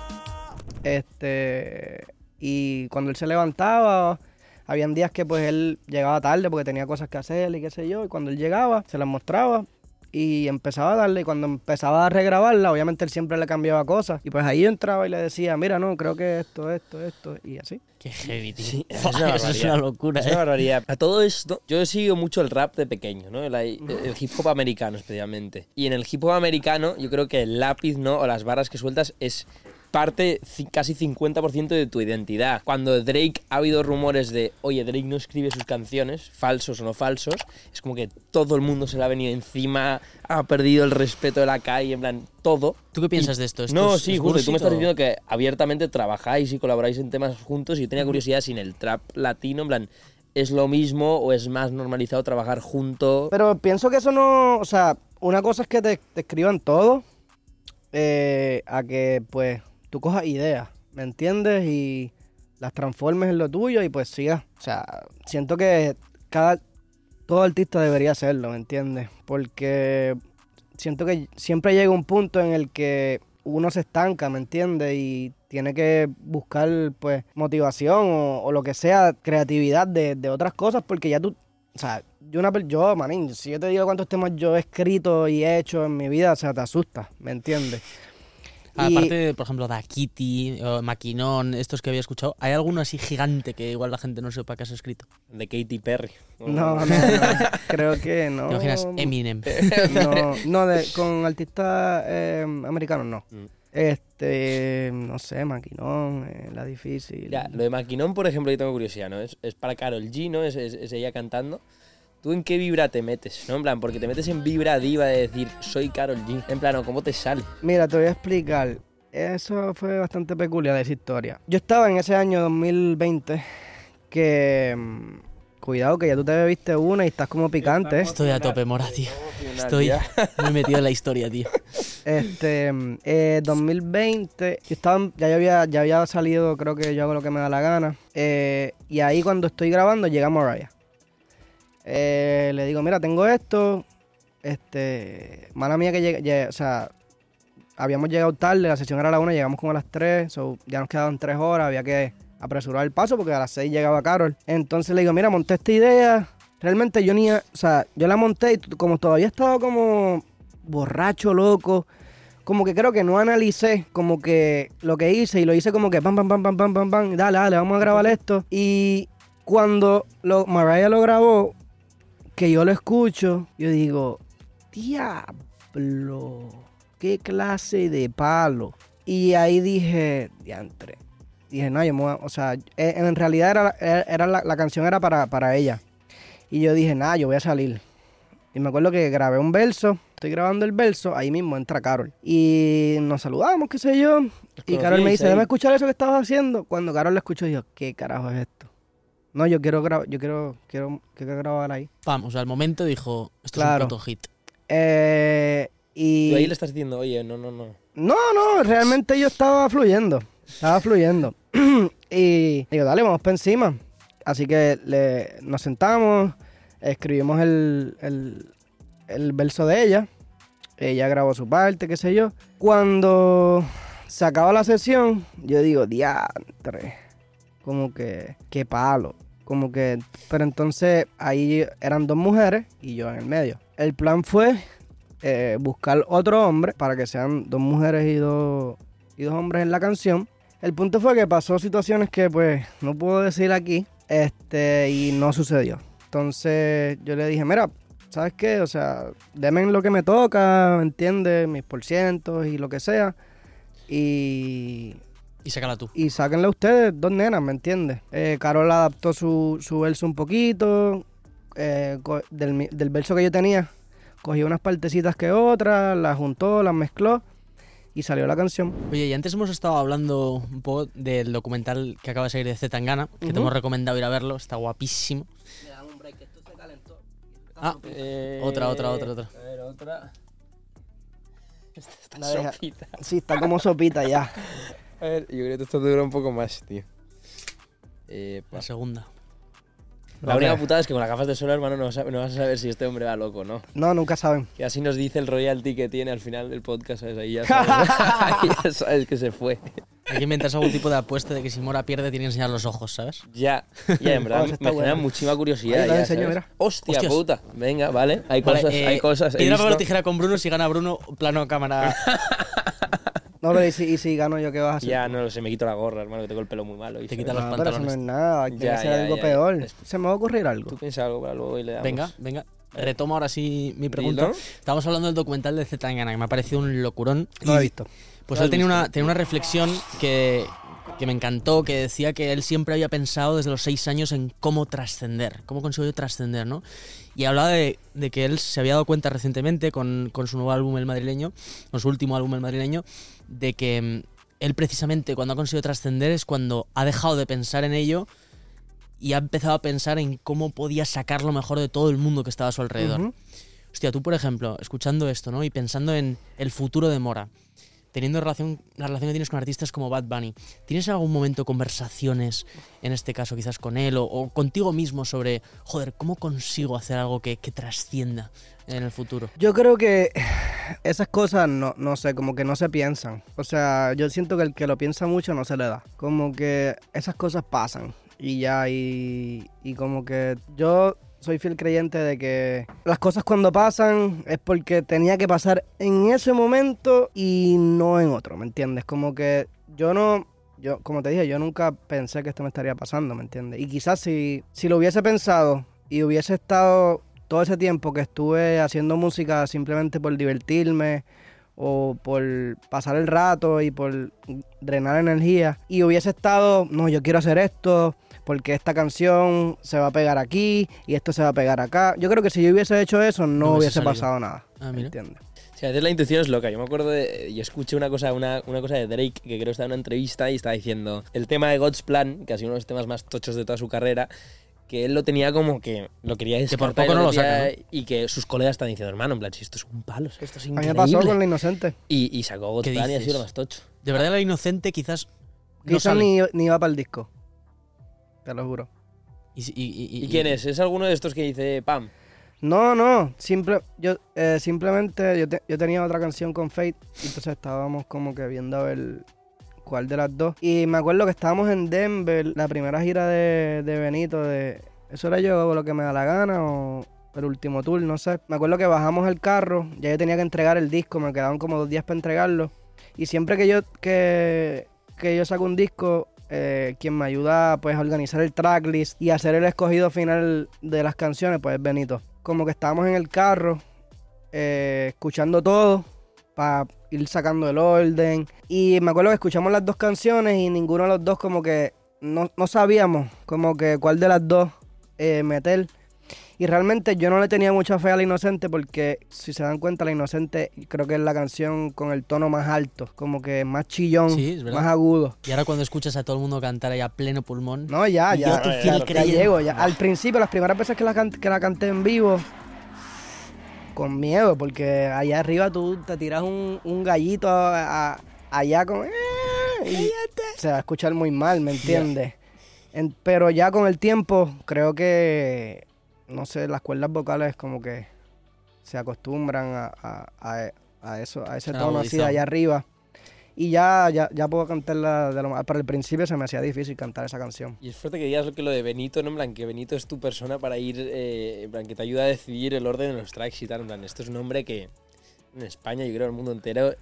Este, y cuando él se levantaba, habían días que pues él llegaba tarde porque tenía cosas que hacer y qué sé yo. Y cuando él llegaba, se las mostraba y empezaba a darle. Y cuando empezaba a regrabarla, obviamente él siempre le cambiaba cosas. Y pues ahí yo entraba y le decía, mira, no, creo que esto, esto, esto, y así. Qué heavy, tío. Sí, es una eso es barbaridad. una locura, Es una ¿eh? barbaridad. A todo esto, yo he seguido mucho el rap de pequeño, ¿no? El, el hip hop americano especialmente. Y en el hip hop americano, yo creo que el lápiz, ¿no? O las barras que sueltas es parte casi 50% de tu identidad. Cuando Drake ha habido rumores de, oye, Drake no escribe sus canciones, falsos o no falsos, es como que todo el mundo se le ha venido encima, ha perdido el respeto de la calle, en plan, todo. ¿Tú qué piensas de esto? ¿Esto No, es- sí, es justo. y Tú me estás diciendo que abiertamente trabajáis y colaboráis en temas juntos y yo tenía curiosidad si en el trap latino, en plan, ¿es lo mismo o es más normalizado trabajar junto? Pero pienso que eso no, o sea, una cosa es que te, te escriban todo, eh, a que pues tú cojas ideas, ¿me entiendes? Y las transformes en lo tuyo y pues sigas. O sea, siento que cada, todo artista debería hacerlo, ¿me entiendes? Porque siento que siempre llega un punto en el que uno se estanca, ¿me entiendes? Y tiene que buscar, pues, motivación o, lo que sea, creatividad de, de otras cosas, porque ya tú, o sea, yo, una, yo, manín, si yo te digo cuántos temas yo he escrito y he hecho en mi vida, o sea, te asusta, ¿me entiendes? Aparte, de, por ejemplo, Da Kitty, o Maquinón, estos que había escuchado, ¿hay alguno así gigante que igual la gente no sepa que has escrito? De Katy Perry. No, no, no, creo que no. ¿Te imaginas Eminem? No, no de, con artistas eh, americanos no. Mm. Este, no sé, Maquinón, eh, La Difícil. Ya, lo de Maquinón, por ejemplo, yo tengo curiosidad, ¿no? Es, es para Carol G, ¿no? Es, es- es ella cantando. ¿Tú en qué vibra te metes? ¿No? En plan, porque te metes en vibra diva de decir, soy Carol G. En plan, ¿o ¿cómo te sale? Mira, te voy a explicar. Eso fue bastante peculiar esa historia. Yo estaba en ese año 2020 que mm, cuidado que ya tú te bebiste una y estás como picante. ¿eh? Estoy a tope, Mora, tío. Estoy muy metido en la historia, tío. Este, eh, 2020, yo estaba, ya, yo había, ya había salido, creo que yo hago lo que me da la gana. Eh, y ahí cuando estoy grabando llega Mariah. Eh, le digo, mira, tengo esto. Este, mala mía que llegue, lle- o sea, habíamos llegado tarde, la sesión era a la una, llegamos como a las 3, so, ya nos quedaban 3 horas, había que apresurar el paso porque a las 6 llegaba Carol. Entonces le digo, mira, monté esta idea. Realmente yo ni, o sea, yo la monté y como todavía estaba como borracho, loco, como que creo que no analicé como que lo que hice y lo hice como que pam, pam, pam, pam, pam, pam, pam, dale, dale, vamos a grabar esto. Y cuando lo, Mariah lo grabó, que yo lo escucho, yo digo, diablo, qué clase de palo. Y ahí dije, diantre. Dije, no, yo me voy a- o sea, eh, en realidad era, era- era la, la canción era para, para ella. Y yo dije, nada, yo voy a salir. Y me acuerdo que grabé un verso, estoy grabando el verso, ahí mismo entra Carol. Y nos saludamos, qué sé yo. Y Carol me dice, déjame escuchar eso que estabas haciendo. Cuando Carol lo escuchó, dijo, ¿qué carajo es esto? No, yo quiero grabar, yo quiero, quiero, quiero grabar ahí. Vamos, al momento dijo, esto Claro. es un puto hit. Eh, y... Tú ahí le estás diciendo, oye, no, no, no. No, no, realmente yo estaba fluyendo. Estaba fluyendo. y digo, dale, vamos para encima. Así que le, nos sentamos, escribimos el, el, el verso de ella. Ella grabó su parte, qué sé yo. Cuando se acaba la sesión, yo digo, diantre. Como que, qué palo. Como que, pero entonces ahí eran dos mujeres y yo en el medio. El plan fue eh, buscar otro hombre para que sean dos mujeres y dos, y dos hombres en la canción. El punto fue que pasó situaciones que pues no puedo decir aquí este y no sucedió. Entonces yo le dije, mira, ¿sabes qué? O sea, denme lo que me toca, ¿me entiendes? Mis porcientos y lo que sea. Y, Y sácala tú. y sáquenle ustedes dos nenas, ¿me entiendes? Eh, Carol adaptó su, su verso un poquito. eh, del, del verso que yo tenía, cogió unas partecitas que otras, las juntó, las mezcló y salió la canción. Oye, y antes hemos estado hablando un poco del documental que acaba de salir de Zetangana, que te hemos recomendado ir a verlo, está guapísimo. Ah, Otra, otra, otra, otra. A ver, otra. Esta está La deja- sopita. Sí, está como sopita ya. A ver, yo creo que esto dura un poco más, tío. Eh, pa. La segunda. la única putada es que con las gafas de sol, hermano, no vas, a, no vas a saber si este hombre va loco, ¿no? No, nunca saben. Que así nos dice el royalty que tiene al final del podcast, ¿sabes? Ahí ya sabes, ahí ya sabes que se fue. Hay que inventarse algún tipo de apuesta de que si Mora pierde tiene que enseñar los ojos, ¿sabes? Ya, ya, en verdad Oh, está me genera buena. muchísima curiosidad. Ahí la ya, enseño, ¿sabes? mira. Hostia Hostias. puta. Venga, vale, hay Vale, cosas, eh, hay cosas. he Piedra, papel o visto. tijera con Bruno, si gana Bruno, plano cámara. No, pero ¿y si, y si gano yo qué vas a hacer? Ya, no lo sé, me quito la gorra, hermano, que tengo el pelo muy malo. y Te quita los No, pero eso no es pantalones. nada, hay que Ya, hacer ya, algo ya, peor. ya. Se me va a ocurrir algo. Tú piensa algo para luego y le damos. Venga, venga. Retomo ahora sí mi pregunta. Dilo. Estamos hablando del documental de Zetangana, que me ha parecido un locurón. No lo he visto. Pues ¿Lo él tenía una, tenía una reflexión que, que me encantó, que decía que él siempre había pensado desde los seis años en cómo trascender, cómo consigo yo trascender, ¿no? Y hablaba de, de que él se había dado cuenta recientemente con, con su nuevo álbum El Madrileño, con su último álbum El Madrileño, de que mm, él precisamente cuando ha conseguido trascender es cuando ha dejado de pensar en ello y ha empezado a pensar en cómo podía sacar lo mejor de todo el mundo que estaba a su alrededor. Ujú. Hostia, tú, por ejemplo, escuchando esto, ¿no? Y pensando en el futuro de Mora, teniendo relación, la relación que tienes con artistas como Bad Bunny, ¿tienes en algún momento conversaciones, en este caso quizás con él o, o contigo mismo, sobre, joder, ¿cómo consigo hacer algo que, que trascienda en el futuro? Yo creo que esas cosas no, no sé, como que no se piensan. O sea, yo siento que el que lo piensa mucho no se le da. Como que esas cosas pasan y ya, y, y como que yo soy fiel creyente de que las cosas cuando pasan es porque tenía que pasar en ese momento y no en otro, ¿me entiendes? Como que yo no, yo, como te dije, yo nunca pensé que esto me estaría pasando, ¿me entiendes? Y quizás si, si lo hubiese pensado y hubiese estado todo ese tiempo que estuve haciendo música simplemente por divertirme o por pasar el rato y por drenar energía y hubiese estado, no, yo quiero hacer esto porque esta canción se va a pegar aquí y esto se va a pegar acá. Yo creo que si yo hubiese hecho eso no, No hubiese salido. pasado nada. Ah, mira. ¿Entiendes? Sí, a veces la intuición es loca. Yo me acuerdo de. Yo escuché una cosa, una, una cosa de Drake que creo que estaba en una entrevista y estaba diciendo el tema de God's Plan, que ha sido uno de los temas más tochos de toda su carrera. que él lo tenía como que lo quería por descartar y poco no lo saca, Y que sus colegas están diciendo, hermano, en plan, si esto es un palo, esto es A mí increíble. me pasó con la inocente. y, y sacó God ¿Qué Plan y ha sido lo más tocho. De verdad, la inocente quizás no Quizás ni, ni iba para el disco. Te lo juro. Y, y- y- ¿Y quién es? ¿Es alguno de estos que dice, pam? No, no, simple, yo eh, simplemente yo, te- yo tenía otra canción con Fate y entonces estábamos como que viendo a ver cuál de las dos. Y me acuerdo que estábamos en Denver, la primera gira de, de Benito, de eso era yo lo que me da la gana o el último tour, no sé. Me acuerdo que bajamos el carro, ya yo tenía que entregar el disco, me quedaban como dos días para entregarlo. Y siempre que yo que, que yo saco un disco, eh, quien me ayuda pues a organizar el tracklist y hacer el escogido final de las canciones, pues es Benito. Como que estábamos en el carro, eh, escuchando todo, para ir sacando el orden. Y me acuerdo que escuchamos las dos canciones y ninguno de los dos como que no, no sabíamos como que cuál de las dos eh, meter. Y realmente yo no le tenía mucha fe a La Inocente porque si se dan cuenta La Inocente creo que es la canción con el tono más alto, como que más chillón, Sí, es verdad. más agudo. Y ahora cuando escuchas a todo el mundo cantar ahí a pleno pulmón. No, ya, ya, yo tu ya, ya llego. Ya. Al principio, las primeras veces que la, can- que la canté en vivo, con miedo, porque allá arriba tú te tiras un, un gallito a- a- allá con... y se va a escuchar muy mal, ¿me entiendes? En- pero ya con el tiempo, creo que, no sé, las cuerdas vocales como que se acostumbran a, a- a- a eso, a ese tono así de allá arriba. Y ya, ya, ya puedo cantarla de lo más... Pero al principio se me hacía difícil cantar esa canción. Y es fuerte que digas lo que lo de Benito, ¿no? En plan, que Benito es tu persona para ir, eh, en plan, que te ayuda a decidir el orden de los tracks y tal. En plan, esto es un hombre que en España, yo creo, en el mundo entero,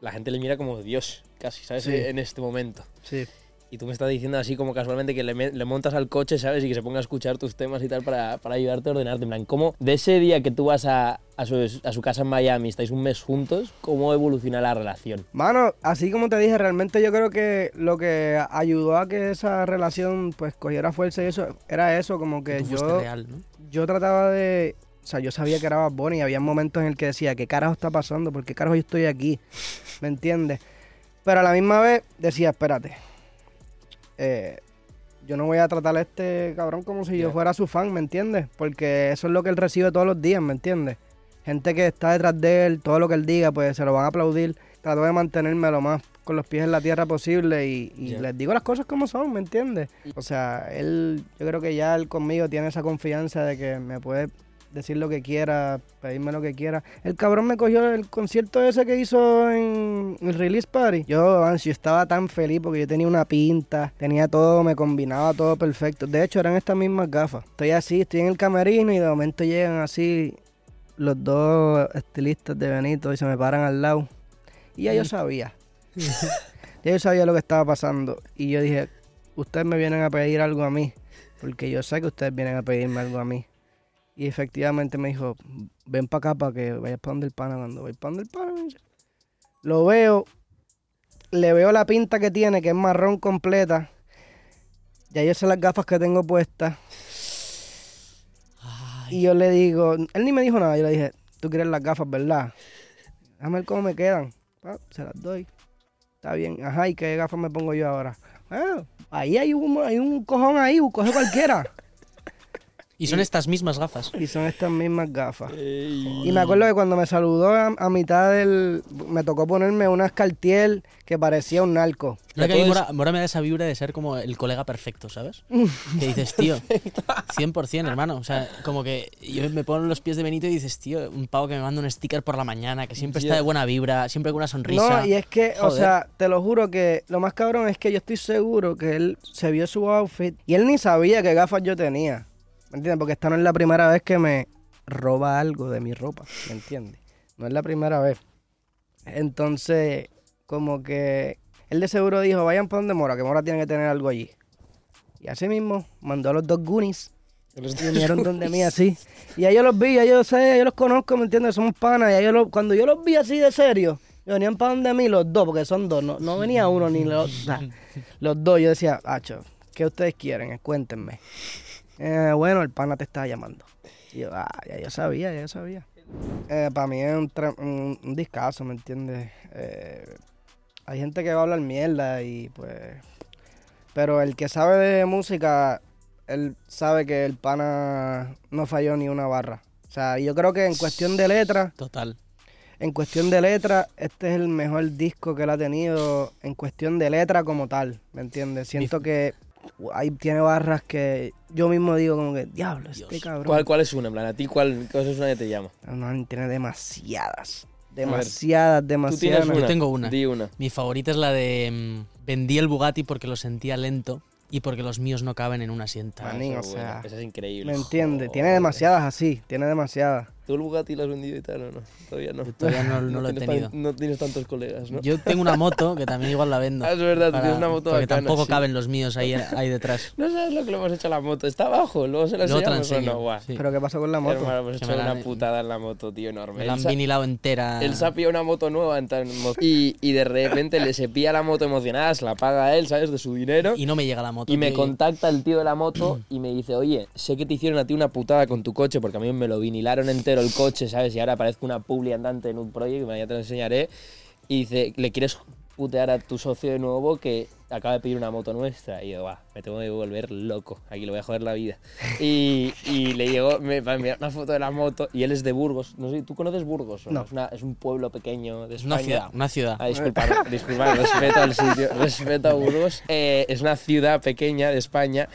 la gente le mira como Dios, casi, ¿sabes? Sí. En este momento. Sí. Y tú me estás diciendo así como casualmente que le, montas al coche, ¿sabes? Y que se ponga a escuchar tus temas y tal para, para ayudarte a ordenarte. En plan, ¿cómo de ese día que tú vas a, a, su, a su casa en Miami, estáis un mes juntos, cómo evoluciona la relación? Mano, así como te dije, realmente yo creo que lo que ayudó a que esa relación pues cogiera fuerza y eso, era eso, como que tú yo, real, ¿no? yo trataba de... O sea, yo sabía que era Bad Bunny y había momentos en el que decía, ¿qué carajo está pasando? ¿Por qué carajo yo estoy aquí? ¿Me entiendes? Pero a la misma vez decía, espérate, eh, yo no voy a tratar a este cabrón como si yo fuera su fan, ¿me entiendes? Porque eso es lo que él recibe todos los días, ¿me entiendes? Gente que está detrás de él, todo lo que él diga, pues se lo van a aplaudir. Trato de mantenerme lo más con los pies en la tierra posible y, les digo las cosas como son, ¿me entiendes? O sea, él, yo creo que ya él conmigo tiene esa confianza de que me puede decir lo que quiera, pedirme lo que quiera. El cabrón me cogió el concierto ese que hizo en el release party. Yo, yo estaba tan feliz porque yo tenía una pinta, tenía todo, me combinaba todo perfecto. De hecho, eran estas mismas gafas. Estoy así, estoy en el camerino y de momento llegan así los dos estilistas de Benito y se me paran al lado. Y ya yo sabía. ya yo sabía lo que estaba pasando. Y yo dije, ustedes me vienen a pedir algo a mí. Porque yo sé que ustedes vienen a pedirme algo a mí. Y efectivamente me dijo, ven para acá para que vayas para donde el pana. Cuando voy para donde el pana, lo veo, le veo la pinta que tiene, que es marrón completa. Ya yo sé las gafas que tengo puestas. Y yo le digo, él ni me dijo nada, yo le dije, tú quieres las gafas, ¿verdad? Déjame ver cómo me quedan. Se las doy. Está bien. Ajá, ¿y qué gafas me pongo yo ahora? Ah, ahí hay un, hay un cojón ahí, coge cualquiera. Y son estas mismas gafas. y son estas mismas gafas. Y me acuerdo que cuando me saludó a, a mitad del... Me tocó ponerme unas Cartier que parecía un narco. No, que a mí todo Mora, Mora me da esa vibra de ser como el colega perfecto, ¿sabes? que dices, tío, 100%, hermano. O sea, como que yo me pongo en los pies de Benito y dices, tío, un pavo que me manda un sticker por la mañana, que siempre está de buena vibra, siempre con una sonrisa. No, y es que, o sea, te lo juro que lo más cabrón es que yo estoy seguro que él se vio su outfit y él ni sabía qué gafas yo tenía. ¿Me entiendes? Porque esta no es la primera vez que me roba algo de mi ropa, ¿me entiendes? No es la primera vez. Entonces, como que él de seguro dijo, vayan para donde Mora, que Mora tiene que tener algo allí. Y así mismo mandó a los dos Goonies vinieron donde mí así. Y ya yo los vi, ya yo sé, yo los conozco, ¿me entiendes? Somos panas. Y ya yo los- cuando yo los vi así de serio, venían para donde mí los dos, porque son dos, no, no venía uno ni los, o sea, los dos. Yo decía, Acho, ¿qué ustedes quieren? Cuéntenme. Eh, bueno, el pana te estaba llamando. Y yo, ah, ya yo sabía, ya yo sabía. para mí es un, un discazo, ¿me entiendes? Eh, hay gente que va a hablar mierda y pues... Pero el que sabe de música él sabe que el pana no falló ni una barra. O sea, yo creo que en cuestión de letra, Total. en cuestión de letra, este es el mejor disco que él ha tenido en cuestión de letra como tal, ¿me entiendes? Siento que ahí tiene barras que yo mismo digo como que, diablo, este Dios. cabrón. ¿Cuál, ¿Cuál es una? En plan, ¿a ti cuál, cuál es una que te llama? No, tiene demasiadas, demasiadas, demasiadas. una. Yo tengo una. Di una. Mi favorita es la de mm, vendí el Bugatti porque lo sentía lento y porque los míos no caben en una asienta. Manín, Esa o sea, Esa es increíble. ¿Me entiendes? Tiene demasiadas así, tiene demasiadas. ¿Tú el Bugatti lo has vendido y tal o no? Todavía no. Yo todavía no- no lo he tenido. tan- no tienes tantos colegas, ¿no? Yo tengo una moto que también igual la vendo. Ah, es verdad, para- tienes una moto Porque bacana, tampoco sí. caben los míos ahí, ahí detrás. No sabes lo que le hemos hecho a la moto. Está abajo, luego se la enseñamos o no. Guau. sí. Pero ¿qué pasó con la moto? Hermano, hemos Que hecho me la una putada en la moto, tío, enorme. Me la han vinilado entera. Él se ha pillado una moto nueva en tal y, y de repente le se pilla la moto emocionada, se la paga él, ¿sabes? De su dinero. Y no me llega la moto. Y me tío. contacta el tío de la moto y me dice, oye, sé que te hicieron a ti una putada con tu coche porque a mí me lo vinilaron entero el coche, ¿sabes? Y ahora parezco una publi andante en un proyecto, ya te lo enseñaré. Y dice, ¿le quieres putear a tu socio de nuevo que acaba de pedir una moto nuestra? Y yo, va, me tengo que volver loco, aquí le voy a joder la vida. Y, y le llegó, me va a enviar una foto de la moto y él es de Burgos. No sé, ¿tú conoces Burgos? o No. Es, una- es un pueblo pequeño de Es una España. ciudad, una ciudad. Ah, disculpad, disculpad, respeto al sitio, respeto a Burgos. Eh, es una ciudad pequeña de España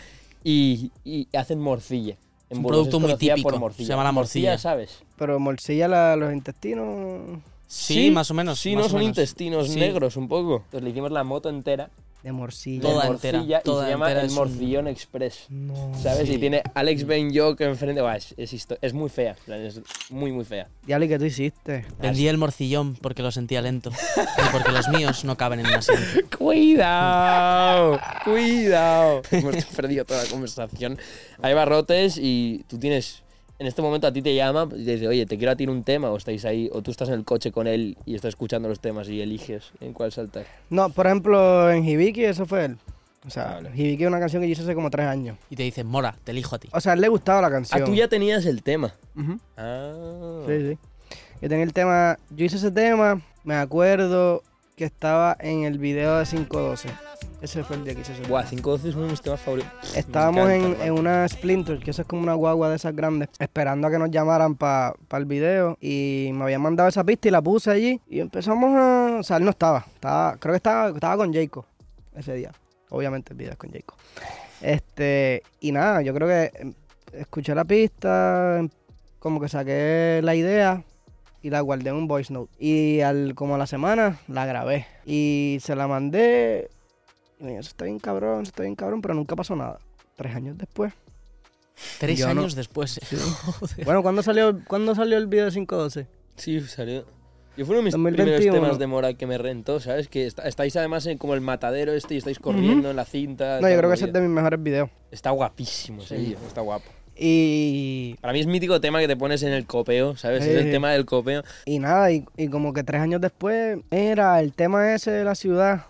y, y hacen morcilla. En Es un Burgos producto muy típico, por morcilla. se llama la morcilla. ¿sabes? Pero morcilla la- los intestinos Sí, más o menos. Sí, no son menos. intestinos Sí. negros un poco. Entonces le hicimos la moto entera, de morcilla. Toda de entera, morcilla, toda y se llama entera el es un- Morcillón Express. No. ¿Sabes? Sí. Y tiene Alex Ben Jock enfrente. Buah, es, es, histo- es muy fea, es muy, muy fea. Diablo, ¿y qué tú hiciste? Vendí el morcillón porque lo sentía lento. y porque los míos no caben en una asiento. Cuidado, cuidado. Hemos perdido toda la conversación. Hay barrotes y tú tienes. En este momento a ti te llama y te dice, oye, te quiero a ti un tema, o estáis ahí, o tú estás en el coche con él y estás escuchando los temas y eliges en cuál saltar. No, por ejemplo, en Hibiki eso fue él. O sea, Vale. Hibiki es una canción que yo hice hace como tres años. Y te dicen, Mora, te elijo a ti. O sea, le gustaba la canción. Ah, tú ya tenías el tema. Ujú. Ah. Sí, sí. Yo tenía el tema, yo hice ese tema, me acuerdo que estaba en el video de 512. Ese fue el día que hice. Buah, 512 es uno de mis temas favoritos. Estábamos en, en una Splinter, que eso es como una guagua de esas grandes, esperando a que nos llamaran para el video. Y me habían mandado esa pista y la puse allí. Y empezamos a. O sea, él no estaba. estaba creo que estaba, estaba con Jacob ese día. Obviamente el video es con Jacob. Este. Y nada, yo creo que em, escuché la pista, em, como que saqué la idea y la guardé en un voice note. Y al, como a la semana la grabé. Y se la mandé. Y me dijo, eso está bien cabrón, eso está bien cabrón, pero nunca pasó nada. Tres años después. Tres yo no- años después. eh. Joder. Bueno, ¿cuándo salió, ¿cuándo salió el video de 512? Sí, salió. Yo fue uno de mis 2021. primeros temas de Mora que me rentó, ¿sabes? Que está- estáis además en como el matadero este y estáis corriendo en la cinta. No, yo creo que ese es de mis mejores videos. Está guapísimo ese Sí. vídeo, está guapo. Y, Para mí es mítico tema que te pones en el copeo, ¿sabes? Sí, es el sí. tema del copeo. y nada, y, y como que tres años después, mira, el tema ese de la ciudad,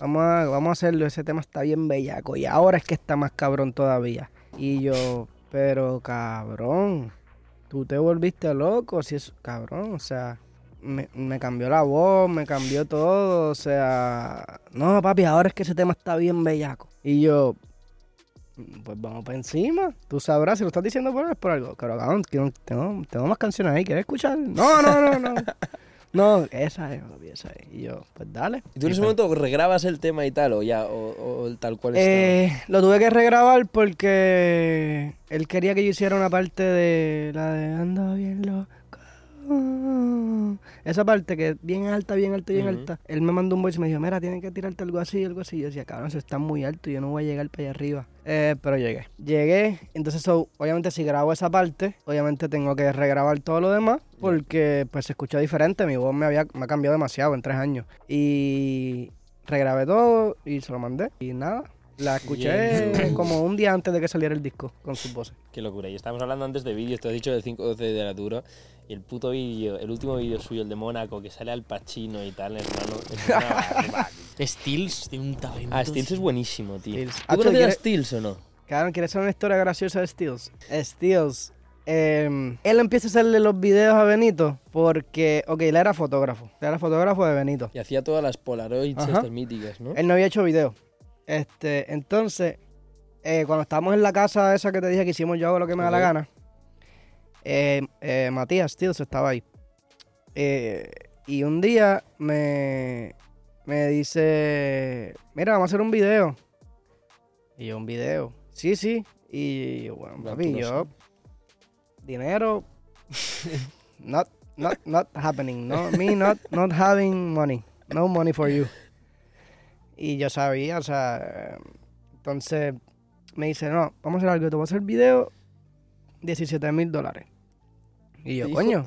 vamos a, vamos a hacerlo, ese tema está bien bellaco. Y ahora es que está más cabrón todavía. Y yo, pero cabrón, tú te volviste loco, si es cabrón, o sea, me, cambió la voz, me cambió todo, o sea, no, papi, ahora es que ese tema está bien bellaco. Y yo, pues vamos para encima, tú sabrás si lo estás diciendo por, por algo. Pero cabrón, tengo, tengo más canciones ahí, ¿quieres escuchar? No, no, no, no. No, esa es, papi, esa es. Y yo, pues dale. ¿Y tú en ese momento regrabas el tema y tal o ya, o, o tal cual? Eh, lo tuve que regrabar porque él quería que yo hiciera una parte de la de ando bien loco. Esa parte que es bien alta, bien alta, bien alta. Él me mandó un voice y me dijo, mira, tienes que tirarte algo así, algo así. Yo decía, cabrón, eso está muy alto, yo no voy a llegar para allá arriba. Eh, pero llegué. Llegué, entonces so, obviamente si grabo esa parte, obviamente tengo que regrabar todo lo demás porque pues se escucha diferente, mi voz me, había, me ha cambiado demasiado en tres años. Y regrabé todo y se lo mandé y nada. La escuché como un día antes de que saliera el disco con sus voces. Qué locura. Y estábamos hablando antes de vídeos, te has dicho del 512 de la Duro. Y el puto vídeo, el último vídeo suyo, el de Mónaco, que sale al Pacino y tal, hermano. Es. Stills tiene un talento. ah, Stills es buenísimo, tío. Stills. ¿Tú Ah, ¿tú conoces a Stills o no? Cabrón, ¿quieres saber una historia graciosa de Steels? Steels. eh, él empieza a hacerle los videos a Benito porque, ok, él era fotógrafo. Él era fotógrafo de Benito. Y hacía todas las Polaroids Ajá. estas míticas, ¿no? Él no había hecho video. Este, entonces, eh, cuando estábamos en la casa esa que te dije que hicimos yo hago lo que me da la gana, eh, eh, Matías Stills estaba ahí. Eh, y un día me, me dice, mira, vamos a hacer un video. Y yo, un video. Sí, sí. Y yo, bueno, papi, yo, dinero, not, not, not happening. No, me not, not having money. No money for you. Y yo sabía, o sea, entonces me dice, no, vamos a hacer algo, te voy a hacer video, 17 mil dólares. Y yo, coño,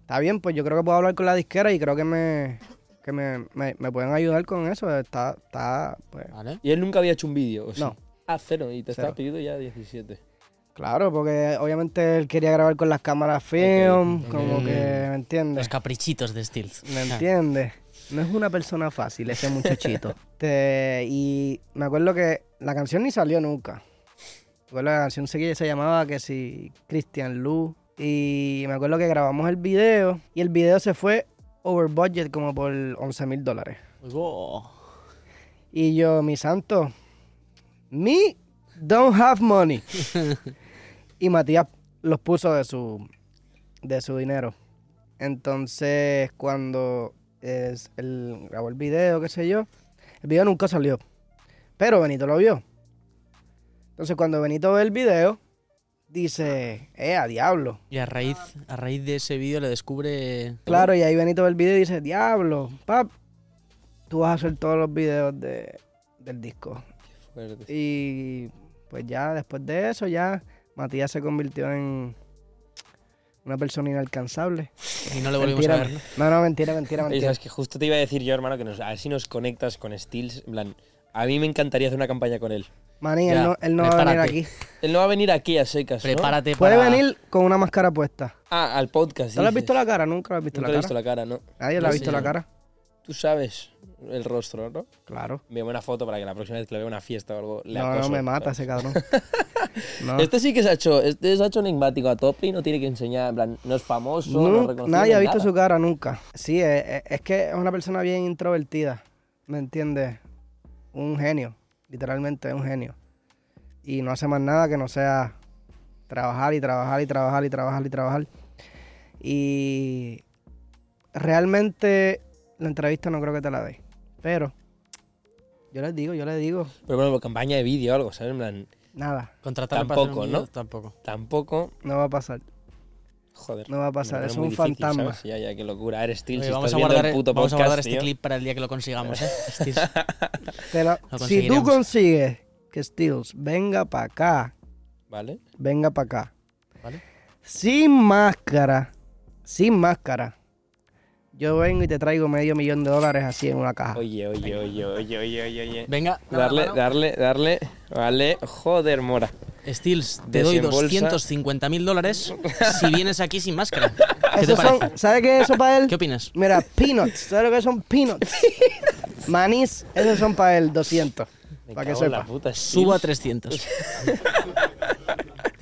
está bien, pues yo creo que puedo hablar con la disquera y creo que me, que me, me, me pueden ayudar con eso. Está, está, pues, ¿Vale? Y él nunca había hecho un vídeo, ¿o sí? No. Ah, cero, y te Cero. está pidiendo ya 17. claro, porque obviamente él quería grabar con las cámaras film, como que, ¿me Los entiendes? caprichitos de Steels. ¿Me entiendes? No es una persona fácil ese muchachito. Te- y me acuerdo que la canción ni salió nunca. Me acuerdo que la canción se, se llamaba que si Christian Lu. Y me acuerdo que grabamos el video y el video se fue over budget como por 11 mil dólares. Oh. Y yo, mi santo, me don't have money. y Matías los puso de su, de su dinero. Entonces, cuando es, él grabó el video, qué sé yo, el video nunca salió. Pero Benito lo vio. Entonces, cuando Benito ve el video, dice, eh, a diablo. Y a raíz, a raíz de ese vídeo le descubre... Claro, y ahí Benito ve el video y dice, diablo, pap, tú vas a hacer todos los videos de, del disco. Fuerte. Y pues ya después de eso, ya Matías se convirtió en una persona inalcanzable. Y no le volvimos mentira, a ver, ¿no? no, mentira, mentira, Oye, mentira. sabes que justo te iba a decir yo, hermano, que nos, a ver si nos conectas con Steels. En plan, a mí me encantaría hacer una campaña con él. Manín, Ya, él no, él no va a venir aquí. Él no va a venir aquí a secas, ¿no? Prepárate Puede para... venir con una máscara puesta. Ah, al podcast. ¿No le has visto la cara? Nunca le has visto Nunca la le cara. visto la cara, ¿no? Nadie le ha visto yo. la cara. Tú sabes el rostro, ¿no? Claro. Envíame una foto para que la próxima vez que le vea una fiesta o algo le No, no, me mata ¿sabes? ese cabrón. No. Este sí que se ha hecho, este se ha hecho enigmático a tope y no tiene que enseñar, en plan, no es famoso, no, reconocido, nadie ha no visto nada. su cara nunca. Sí, es, es- es que es una persona bien introvertida. ¿Me entiendes? Un genio. Literalmente un genio. Y no hace más nada que no sea trabajar y trabajar y trabajar y trabajar y trabajar. Y realmente la entrevista no creo que te la dé. Pero yo les digo, yo les digo, Pero bueno, campaña de vídeo o algo, ¿sabes? En plan, nada, un Tampoco, ¿no? Tampoco. tampoco, no va a pasar. joder. No va a pasar, es un difícil, fantasma. ¿sabes? Ya, ya, qué locura. Eres Steel, Oye, si vamos, estás a viendo guardar, el puto vamos a guardar este tío. clip para el día que lo consigamos, ¿eh? Lo si tú consigues que Steels venga para acá ¿Vale? venga para acá. ¿Vale? Sin máscara, sin máscara. Yo vengo y te traigo medio millón de dólares así en una caja. Oye, oye, oye, oye, oye, oye, oye. Venga, Darle, mano. darle, darle. Vale, joder, mora. Steels, te doy Desembolsa. 250 mil dólares si vienes aquí sin máscara. ¿Qué te son? ¿Sabes qué es eso para él? ¿Qué opinas? Mira, peanuts. ¿Sabes lo que son peanuts? Manís, esos son para él 200. Me Para que sepa. puta, Subo a Steels. 300.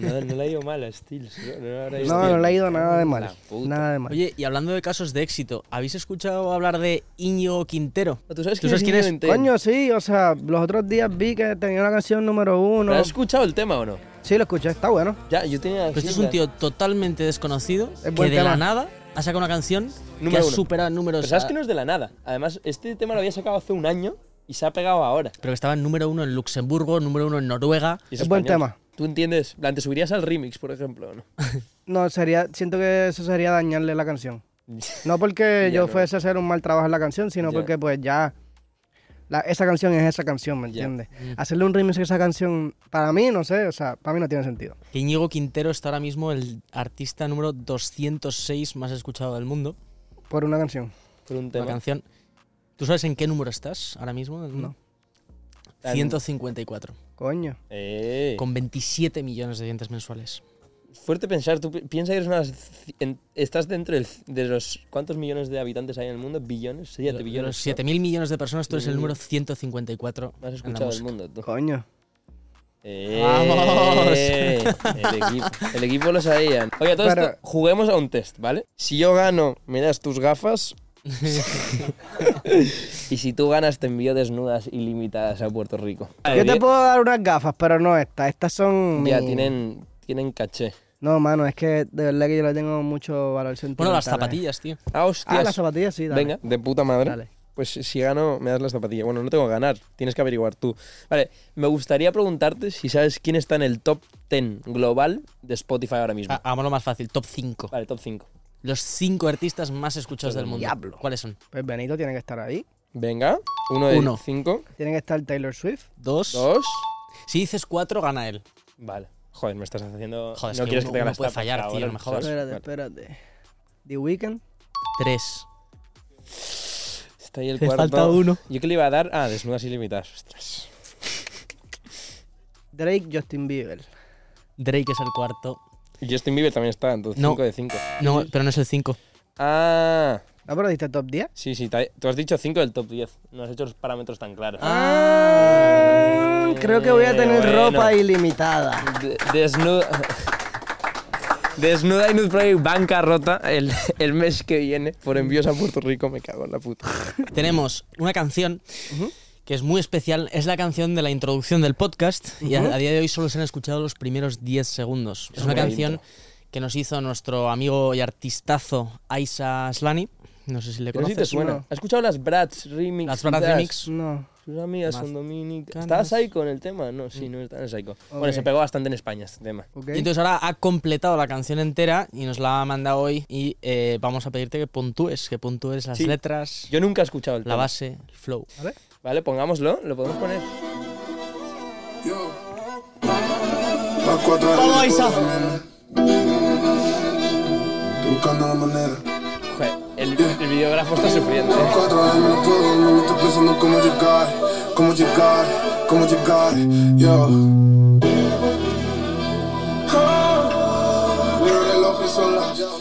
No, no le ha ido mal a Steels. No, no, No, no le ha ido nada de La mal. Nada de mal. Oye, y hablando de casos de éxito, ¿habéis escuchado hablar de Íñigo Quintero? ¿Tú sabes ¿Tú quién sabes quién es? Quintero? Coño, sí, o sea, los otros días vi que tenía una canción número uno. ¿Pero ¿Has escuchado el tema o no? Sí, lo escuché, está bueno. Ya, yo tenía. Pues este es un tío totalmente desconocido que buen de la tema. nada ha sacado una canción que Número ha uno. superado números. Pero sabes a- que no es de la nada. Además, este tema lo había sacado hace un año y se ha pegado ahora. Pero que estaba en número uno en Luxemburgo, número uno en Noruega. Y Es buen tema. ¿Tú entiendes? En plan, ¿Te subirías al remix, por ejemplo, o no? No, sería, siento que eso sería dañarle la canción. No porque Ya yo no. fuese a hacer un mal trabajo en la canción, sino Ya. porque pues ya la- esa canción es esa canción, ¿me Ya. entiendes? Hacerle un remix a esa canción, para mí, no sé, o sea, para mí no tiene sentido. Que Íñigo Quintero está ahora mismo el artista número 206 más escuchado del mundo. Por una canción. Por un La tema. canción. ¿Tú sabes en qué número estás ahora mismo? del mundo? 154. Coño. Eh, Con 27 millones de oyentes mensuales. Fuerte pensar, tú pi- piensas que eres una, en- estás dentro del- de los... ¿Cuántos millones de habitantes hay en el mundo? ¿Billones? De Siete lo- de billones. los ¿no? 7.000 millones de personas, tú eres el número 154 Más en la escuchado del música. mundo, tú. Coño. Eh, ¡Vamos! El equipo, el equipo lo sabía. Oye, todo Pero- esto, juguemos a un test, ¿vale? Si yo gano, me das tus gafas. y si tú ganas, te envío desnudas ilimitadas a Puerto Rico. Yo te puedo dar unas gafas, pero no estas. Estas son. Ya, mi- tienen, tienen caché. No, mano, es que de verdad que yo le tengo mucho valor sentimental. Bueno, las eh. zapatillas, tío. Ah, hostias. Ah, las zapatillas sí, dale. Venga, de puta madre. Dale. Pues si gano, me das las zapatillas. Bueno, no tengo que ganar, tienes que averiguar tú. Vale, me gustaría preguntarte si sabes quién está en el top 10 global de Spotify ahora mismo. Ha- Hagámoslo más fácil. Top 5. Vale, top 5. Los 5 artistas más escuchados del mundo. diablo. ¿Cuáles son? Pues Benito tiene que estar ahí. Venga, uno de Uno. 5, Tiene que estar Taylor Swift. Dos. dos. Si dices 4, gana él. Vale. Joder, me estás haciendo. Joder, es no que quieres uno- que te uno las puede fallar, tío, no me jodas. ¿sabes? Espérate, Vale. espérate. The Weeknd. 3. Está ahí el Te cuarto. falta uno. ¿Yo qué le iba a dar? Ah, desnudas ilimitadas. Ostras. Drake, Justin Bieber. Drake es el cuarto. Y Justin Bieber también está, entonces No. 5 de 5. No, pero no es el 5. Ah, No, pero diste top 10. sí, sí. te- Tú has dicho 5 del top 10. No has hecho los parámetros tan claros. Ah, creo que voy a tener bueno. ropa ilimitada. De- desnuda. Desnuda y Nude Project bancarrota el, el mes que viene por envíos a Puerto Rico. Me cago en la puta. Tenemos una canción que es muy especial. Es la canción de la introducción del podcast y a, a día de hoy solo se han escuchado los primeros 10 segundos. Es una canción intro. que nos hizo nuestro amigo y artistazo Aisa Slani. No sé si le Pero sí conoces. te suena. No. ¿Has escuchado las Brats remix? Las Brats remix. No. Sus amigas son dominicas. canas. ¿Estás ahí con el tema? No, sí, no está en el psycho. Bueno, Ok. se pegó bastante en España este tema. Ok. Y entonces ahora ha completado la canción entera y nos la ha mandado hoy y eh, vamos a pedirte que puntúes, que puntúes las Sí. letras, Yo nunca he escuchado el la tema. base, el flow. Vale, pongámoslo. Lo podemos poner. Isa. Buscando la manera. Joder, el, el videógrafo está sufriendo. ¿eh? cómo llegar, cómo llegar, cómo llegar. Yo.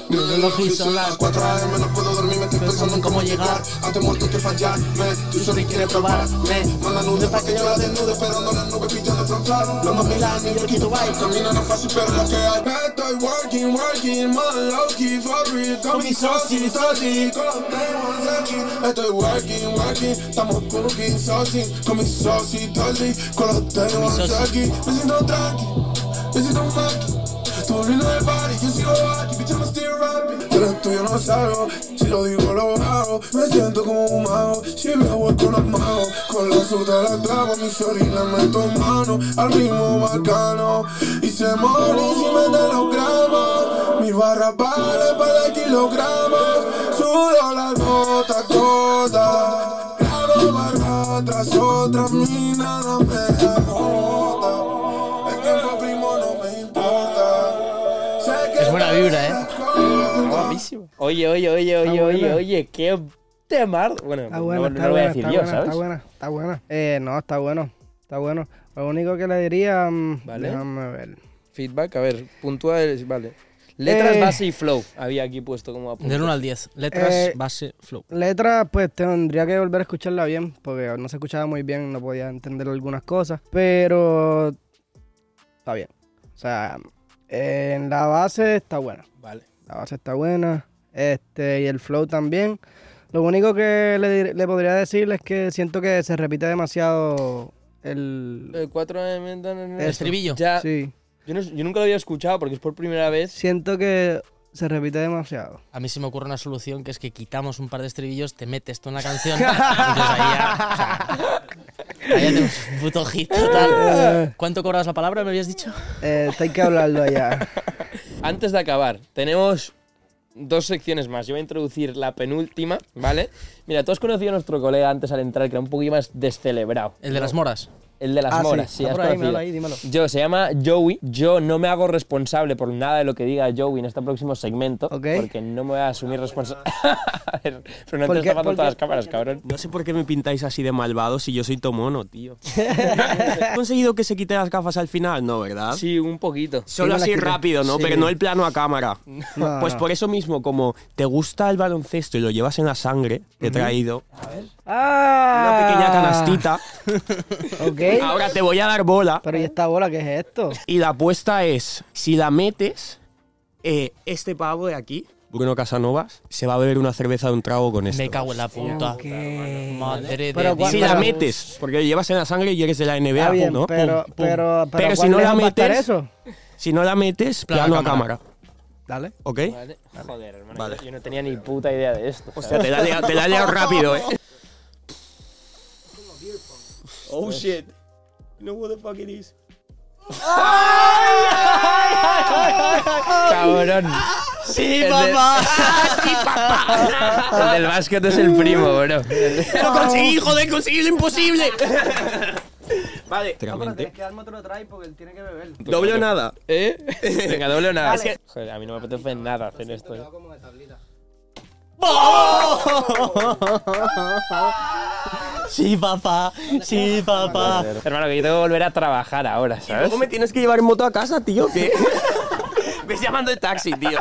El reloj y son las 4 AM, no puedo dormir, me estoy pensando en cómo llegar. Antes muerto que fallar, me, tú solo quieres probar, me. Manda nudes pa' que yo la desnude, esperando las nubes pillando flor Los dos mil años, yo quito bike. Camino no fácil, pero lo que hay. Estoy working, working, más low key, for real. Con mi saucy, saucy, con los demons aquí. Estoy working, working, estamos cooking, saucy. Con mi saucy, saucy, con los demons aquí. Me siento tranqui, me siento un Estoy volviendo del party, yo sigo aquí, bitch, I'm still rapping. Yo lo tuyo no salgo, si lo digo lo hago. Me siento como un mago, si me con los magos. Con la surda la clavo, mi shorty le meto mano al ritmo bacano. Y se mone encima de los gramos. Mi barra vale para kilogramos. Sudo la gota, gota. Grabo barra tras otra, mi nada me. Buena ¿eh? Guapísimo. Oye, oye, oye, oye, oye, buena. oye, qué temar. Bueno, Está no, buena, no está lo voy a buena, decir está yo, buena, ¿sabes? está buena, está buena. Eh, no, está bueno, está bueno. Lo único que le diría, mm, Vale. déjame ver. Feedback, a ver, puntúa. Vale. Letras, Eh. base y flow. Había aquí puesto como apunte. Del 1 al 10. Letras, Eh, base, flow. Letra, pues tendría que volver a escucharla bien, porque no se escuchaba muy bien, no podía entender algunas cosas, pero está bien. O sea, en la base está buena. Vale. La base está buena. Este, y el flow también. Lo único que le, le podría decir es que siento que se repite demasiado el. El 4 de El estribillo. Ya, Sí. yo, no- yo nunca lo había escuchado porque es por primera vez. Siento que se repite demasiado. A mí se me ocurre una solución que es que quitamos un par de estribillos, te metes tú en la canción. entonces ahí ya. o sea, ahí ya tenemos un puto hit total. ¿Cuánto cobras la palabra? ¿Me habías dicho? Eh, hay que hablarlo allá. Antes de acabar, tenemos dos secciones más. Yo voy a introducir la penúltima, ¿vale? Mira, tú has conocido a nuestro colega antes al entrar, que era un poquito más descelebrado. El de las moras. El de las Ah, sí. moras, sí, Está has por ahí, conocido. míralo ahí, dímelo. Yo, se llama Joey. Yo no me hago responsable por nada de lo que diga Joey en este próximo segmento. Ok. Porque no me voy a asumir responsable. a ver, pero no ¿Por te tapando ¿Por todas las cámaras, cabrón. No sé por qué me pintáis así de malvado si yo soy tomono, tío. ¿Has conseguido que se quite las gafas al final? No, ¿verdad? Sí, un poquito. Solo Sí, así rápido, ¿no? Sí. Pero no el plano a cámara. No, Pues por eso mismo, como te gusta el baloncesto y lo llevas en la sangre, te he traído Ah, una pequeña canastita. Ok. Ahora te voy a dar bola Pero ¿y esta bola qué es esto? y la apuesta es, si la metes, eh, este pavo de aquí Bruno Casanovas, se va a beber una cerveza de un trago con esto. Me cago en la puta. Madre Pero de cuando- Si Dios. la metes, porque llevas en la sangre y eres de la NBA, bien, ¿no? pero, Pum, pum. pero, pero, Pero si ¿cuán no la metes- eso? Si no la metes, Plano plano a a cámara. Dale. ¿Ok? Vale. Joder, hermano. Vale. Yo no tenía ni puta idea de esto. Te la, he liado- te la he liado rápido, eh. Oh shit. You know what the fuck it is? Cabrón. Sí, El de- papá. El del básquet es el primo, bro. ¡Lo conseguí, joder! ¡Conseguí lo imposible! vale. que darme otro try porque él tiene que beber. Doble o nada. ¿Eh? Venga, doble o nada. Es que, joder, a mí no me apetece nada hacer esto. eh. como de tablita. Sí, papá. Sí, papá. Hermano, que yo tengo que volver a trabajar ahora, ¿sabes? Luego me tienes que llevar en moto a casa, tío, ¿qué? Ves llamando el taxi, tío.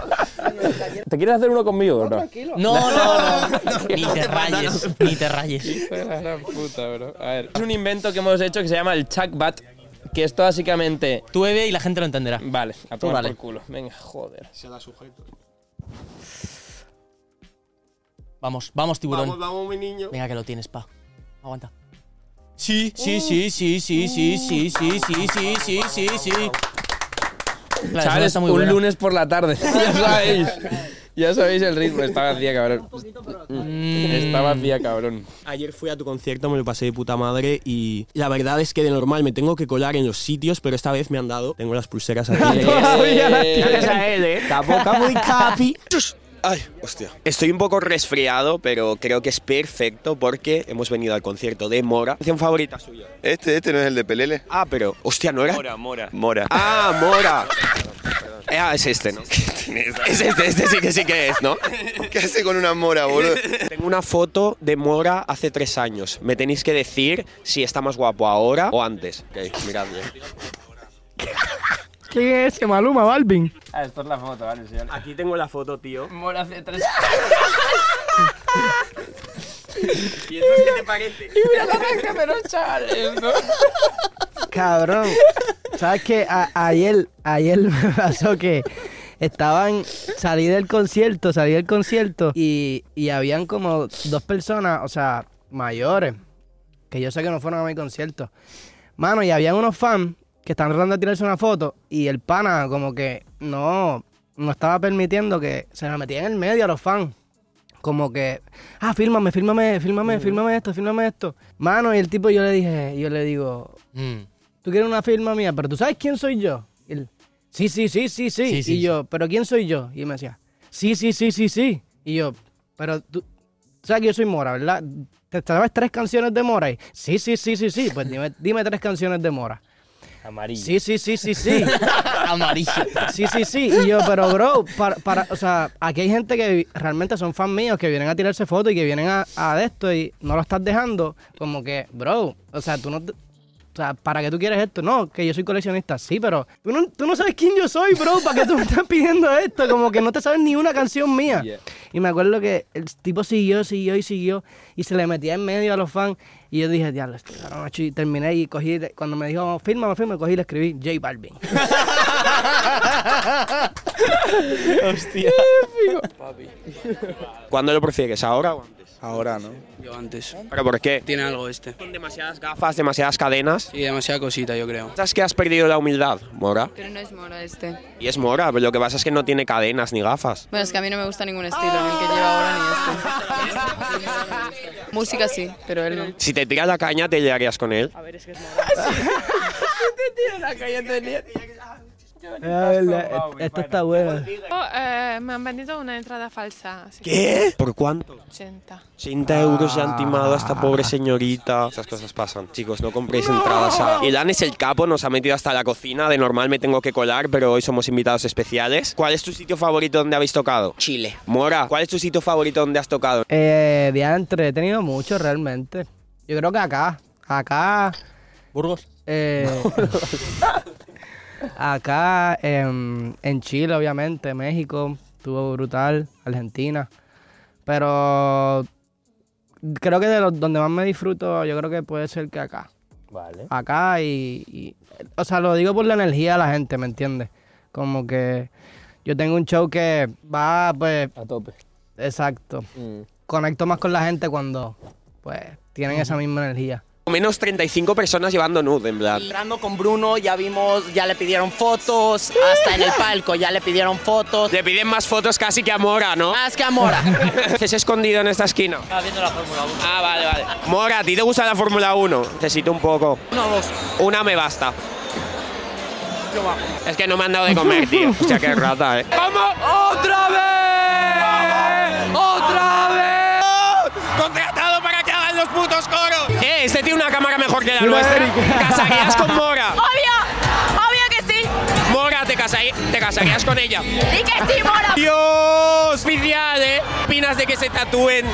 ¿Te quieres hacer uno conmigo, bro? Tranquilo. No, no, no. Ni te rayes, ni te rayes. Puta, bro. A ver. Es un invento que hemos hecho que se llama el Chuckbat, que esto básicamente... Tú bebe y la gente lo entenderá. Vale, a tomar dale. por culo. Venga, joder. Vamos, vamos, tiburón. Vamos, vamos, mi niño. Venga, que lo tienes, pa. Aguanta. Sí, sí, sí, sí, sí, sí, sí, sí, sí, sí, sí, sí, sí. Chavales, está muy un buena. lunes por la tarde. ya sabéis. Ya sabéis el ritmo. Está vacía, cabrón. Mm. Está vacía, cabrón. Ayer fui a tu concierto, me lo pasé de puta madre y la verdad es que de normal me tengo que colar en los sitios, pero esta vez me han dado. Tengo las pulseras aquí. Todavía las Gracias a él, eh. Capo, capo y capi. Ay, hostia. Estoy un poco resfriado, pero creo que es perfecto porque hemos venido al concierto de Mora. ¿Canción favorita suya? Este, este no es el de Pelele. Ah, pero. Hostia, ¿no era? Mora, Mora. Mora. Ah, Mora. Ah, es este, ¿no? Es este, este sí que sí que es, ¿no? ¿Qué hace con una mora, boludo? Tengo una foto de Mora hace tres años. Me tenéis que decir si está más guapo ahora o antes. Ok, mirad bien. ¿Quién es ese Maluma, Balvin? Ah, esto es la foto, vale, sí. Aquí tengo la foto, tío. Mora hace tres ¿Y eso qué te parece? Mira la de los chavales, ¿no? Cabrón. ¿Sabes qué? A- ayer, ayer me pasó que estaban, salí del concierto, salí del concierto y, y habían como dos personas, o sea, mayores, que yo sé que no fueron a mi concierto. Mano, y habían unos fans que estaban tratando de tirarse una foto y el pana como que no, no estaba permitiendo que se me metían en el medio a los fans. Como que, ah, fírmame, fírmame, fírmame, fírmame esto, fírmame esto. Mano, y el tipo yo le dije, yo le digo, Mm. tú quieres una firma mía, pero tú sabes quién soy yo. Y él, sí, sí, sí, sí, sí. Sí, sí, y yo, pero ¿quién soy yo? Y él me decía, sí, sí, sí, sí, sí. Y yo, pero tú, tú sabes que yo soy Mora, ¿verdad? ¿Te sabes tres canciones de Mora? Y, sí, sí, sí, sí, sí. Pues dime, dime tres canciones de Mora. Amarillo. Sí, sí, sí, sí, sí. Amarillo. Sí, sí, sí. Y yo, pero bro, para, para, o sea, aquí hay gente que realmente son fans míos que vienen a tirarse fotos y que vienen a, a de esto y no lo estás dejando. Como que, bro, o sea, tú no. te- O sea, ¿para qué tú quieres esto? No, que yo soy coleccionista. Sí, pero tú no, tú no sabes quién yo soy, bro. ¿Para qué tú me estás pidiendo esto? Como que no te sabes ni una canción mía. Yeah. Y me acuerdo que el tipo siguió, siguió y siguió. Y se le metía en medio a los fans. Y yo dije, diablo, este cabrón, macho", Y terminé y cogí, cuando me dijo, fírmame, fírmame, cogí y le escribí J Balvin. Hostia. ¿Cuándo lo prefieres? ¿Ahora o antes? Ahora, ¿no? Yo antes. ¿Pero por qué? Tiene algo este. Con demasiadas gafas, demasiadas cadenas. Sí, demasiada cosita, yo creo. ¿Sabes que has perdido la humildad, Mora? Pero no es moro este. Y es Mora, pero lo que pasa es que no tiene cadenas ni gafas. Bueno, es que a mí no me gusta ningún estilo, ni el que lleva ahora ni este. Música sí, pero él no. Si te tira la caña, ¿te liarías con él? Esto está bueno. eh, me han vendido una entrada falsa. así que ¿Qué? ¿Por cuánto? 80. 80 euros ya han timado a esta pobre señorita. Esas cosas pasan. Chicos, no compréis entradas a... Ilan es el capo, nos ha metido hasta la cocina. De normal me tengo que colar, pero hoy somos invitados especiales. ¿Cuál es tu sitio favorito donde habéis tocado? Chile. Mora, ¿cuál es tu sitio favorito donde has tocado? Eh, diantre, he tenido mucho realmente. Yo creo que acá, acá, Burgos. eh, acá en, en Chile, obviamente, México, estuvo brutal, Argentina. Pero creo que de los donde más me disfruto, yo creo que puede ser que acá. Vale. Acá y, y- o sea, lo digo por la energía de la gente, ¿me entiendes? Como que Yo tengo un show que va, pues, A tope. exacto. Mm. Conecto más con la gente cuando, pues, tienen esa misma energía. Menos 35 personas llevando nude, en plan. Entrando con Bruno ya vimos, ya le pidieron fotos, hasta en el palco ya le pidieron fotos. Le piden más fotos casi que a Mora, ¿no? Más que a Mora. ¿Haces escondido en esta esquina? Estaba viendo la Fórmula 1. Ah, vale, vale. Mora, ¿a ti te gusta la Fórmula 1? Necesito un poco. Una o dos. Una me basta. Es que no me han dado de comer, tío. Hostia, qué rata, ¿eh? ¡Vamos! ¡Otra vez! Este tiene una cámara mejor que la nuestra. ¿Casarías con Mora? Obvio, obvio que sí. Mora, te, casarí- te casarías con ella. Y que sí, Mora. ¡Dios! Oficial, ¿eh? ¿Qué opinas de que se tatúen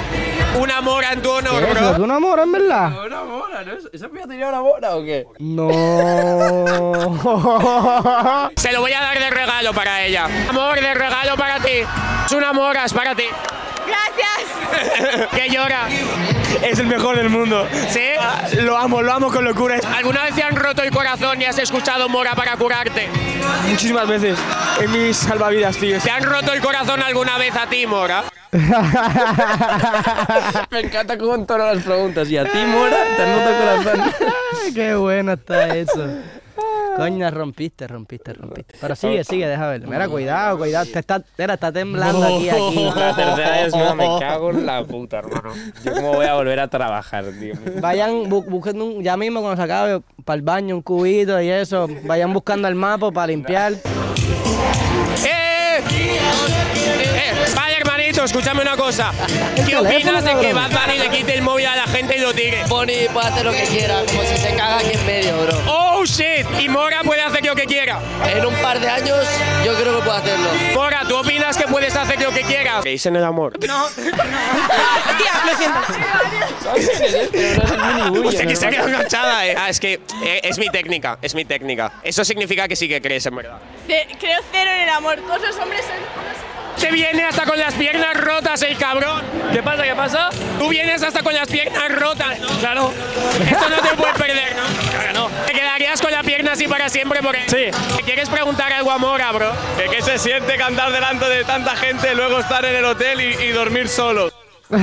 una Mora en tu honor, ¿Qué? bro? ¿Tú una mora, en verdad? ¿Una mora? ¿no? ¿Esa piba tenía una mora o qué? No. Se lo voy a dar de regalo para ella. Amor, de regalo para ti. Es una mora, es para ti. Gracias. que llora. Es el mejor del mundo. ¿Sí? Lo amo, lo amo con locura. ¿Alguna vez te han roto el corazón y has escuchado Mora para curarte? Muchísimas veces en mis salvavidas, tío. ¿Te han roto el corazón alguna vez a ti, Mora? Me encanta cómo entonan las preguntas. ¿Y a ti, Mora? ¿Te han roto el corazón? Qué bueno está eso. Coño, rompiste, rompiste, rompiste. Pero sigue, sigue, deja ver. Mira, cuidado, cuidado. Te está, mira, está temblando aquí, aquí. La tercera vez, no, me cago en la puta, hermano. Yo cómo voy a volver a trabajar, tío. Vayan, bu- busquen un- ya mismo cuando se acabe, para el baño, un cubito y eso. Vayan buscando el mapa para limpiar. Hermanito, escúchame una cosa. ¿Qué opinas de que. Bad Bunny le quite el móvil a la gente y lo tire? Bonnie puede hacer lo que quiera, como si se caga aquí en medio, bro. ¡Oh, shit! Y Mora puede hacer lo que quiera. En un par de años, yo creo que puede hacerlo. Mora, ¿tú opinas que puedes hacer lo que quieras? ¿Creéis en el amor? No. Tía, lo siento. Hostia, que se ha quedado enganchada, eh. Ah, es que eh, es mi técnica, es mi técnica. Eso significa que sí que crees, en verdad. Ce- Creo cero en el amor. Todos los hombres son Te viene hasta con las piernas rotas, el cabrón. ¿Qué pasa? ¿Qué pasa? Tú vienes hasta con las piernas rotas. Claro. Esto no te puedes perder, ¿no? Claro, no. Te quedarías con la pierna así para siempre porque... Sí. ¿Te quieres preguntar algo a Mora, bro? ¿De qué se siente cantar delante de tanta gente, luego estar en el hotel y, y dormir solo? El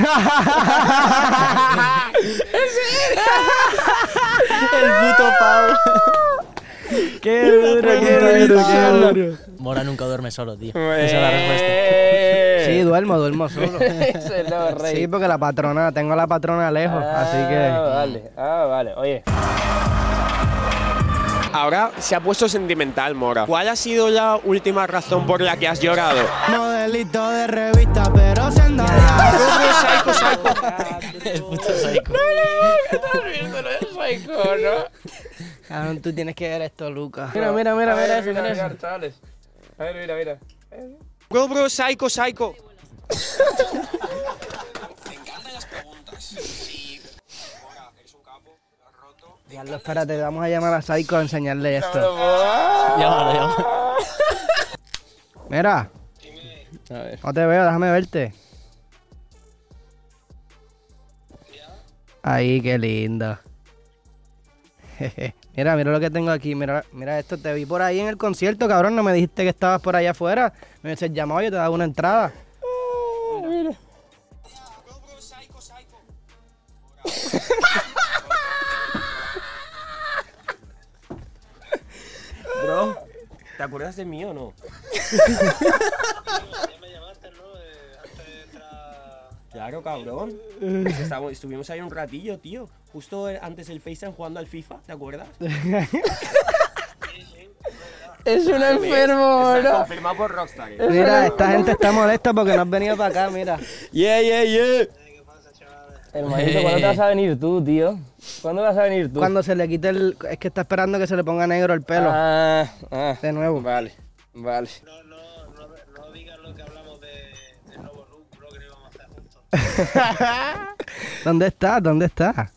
puto pavo. Qué duro, qué duro, qué duro. Mora nunca duerme solo, tío. Esa es la respuesta. Sí, duermo, duermo solo. Ese es el rey. Sí, porque la patrona, tengo a la patrona lejos, así Ah, que... vale. Ah, vale. Oye. Ahora se ha puesto sentimental, Mora. ¿Cuál ha sido la última razón por la que has llorado? Modelito de revista, pero siendo Psycho, psycho. El puto psycho. Cabrón, tú tienes que ver esto, Lucas. Mira, mira, mira, mira eso, mira eso. chavales. A ver, mira, mira. Bro, bro, psycho, psycho. Diablo, espérate, vamos a llamar a Psycho a enseñarle esto. Llámalo, llámalo. Mira, A ver. no te veo, déjame verte. Ahí, qué lindo. Mira, mira lo que tengo aquí. Mira, mira esto. Te vi por ahí en el concierto, cabrón. No me dijiste que estabas por allá afuera. Me hubieses llamado y yo te daba una entrada. Bro, ¿te acuerdas de mí o no? Claro, cabrón. Estábamos- estuvimos ahí un ratillo, tío. Justo antes del FaceTime jugando al FIFA, ¿te acuerdas? Es un enfermo, Está bro. confirmado por Rockstar. eh. Mira, esta gente está molesta porque no has venido para acá, mira. Yeah, yeah, yeah. Hermanito, ¿cuándo te vas a venir tú, tío? ¿Cuándo vas a venir tú? Cuando se le quite el... Es que está esperando que se le ponga negro el pelo. Ah, ah. De nuevo. Vale, vale. ¿Dónde está? ¿Dónde está?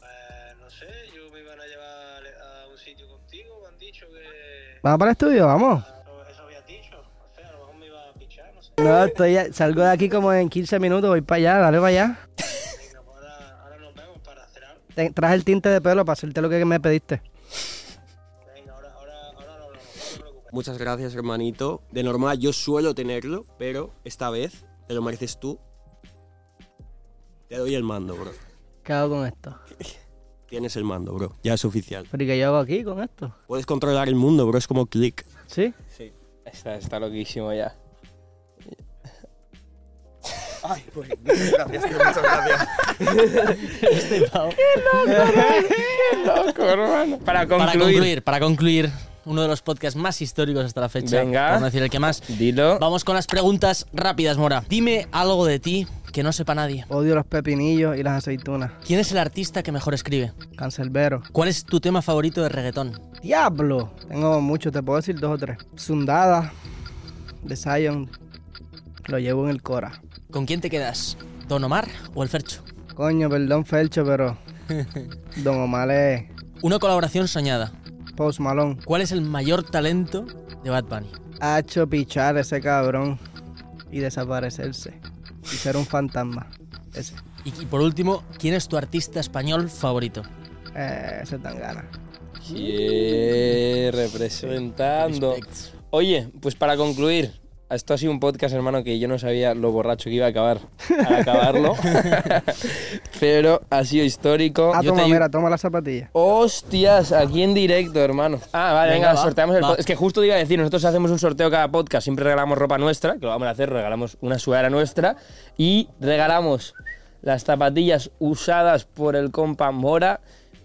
¿Vamos para el estudio? Vamos. No, estoy, salgo de aquí como en 15 minutos, voy para allá, dale para allá. Te- traje el tinte de pelo para hacerte lo que me pediste. Muchas gracias, hermanito. De normal yo suelo tenerlo, pero esta vez te lo mereces tú. Te doy el mando, bro. ¿Qué hago con esto? Tienes el mando, bro. Ya es oficial. ¿Pero y qué yo hago aquí con esto? Puedes controlar el mundo, bro. Es como click. ¿Sí? Sí. Está, está loquísimo ya. Ay, pues, muchas gracias, tío, muchas gracias. Este pavo. Qué loco, hermano. Para concluir. Para concluir, para concluir, uno de los podcasts más históricos hasta la fecha. Venga. Por no decir el que más. Dilo. Vamos con las preguntas rápidas, Mora. Dime algo de ti que no sepa nadie. Odio los pepinillos y las aceitunas. ¿Quién es el artista que mejor escribe? Cancelbero. ¿Cuál es tu tema favorito de reggaetón? ¡Diablo! Tengo muchos, te puedo decir dos o tres. Zundada, de Zion, lo llevo en el Cora. ¿Con quién te quedas? ¿Don Omar o el Fercho? Coño, perdón, Felcho, pero Don Omar es Una colaboración soñada. Post Malone. ¿Cuál es el mayor talento de Bad Bunny? Ha hecho pichar ese cabrón y desaparecerse. Y ser un fantasma. Ese. Y, y por último, ¿quién es tu artista español favorito? Eh, ese tan gana. Yeah, representando. Respect. Oye, pues para concluir, esto ha sido un podcast, hermano, que yo no sabía lo borracho que iba a acabar al acabarlo. Pero ha sido histórico. Ah, Yo toma, te- mira, toma la zapatilla. Hostias, aquí en directo, hermano. Ah, vale, venga, Venga, va, sorteamos el va. Es que justo te iba a decir, nosotros hacemos un sorteo cada podcast, siempre regalamos ropa nuestra, que lo vamos a hacer, regalamos una sudadera nuestra y regalamos las zapatillas usadas por el compa Mora.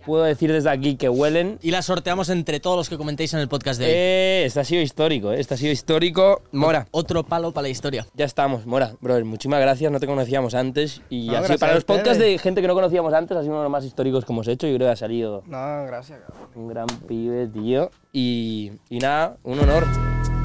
Puedo decir desde aquí que huelen. Y la sorteamos entre todos los que comentéis en el podcast de hoy. Eh, este ha sido histórico, eh, este ha sido histórico. Mora, Otro palo para la historia. ya estamos, Mora, brother, muchísimas gracias, no te conocíamos antes y No, ha sido- para los podcasts de gente que no conocíamos antes ha sido uno de los más históricos que hemos hecho, yo creo que ha salido No, gracias, cabrón. un gran pibe, tío. Y, y nada, un honor.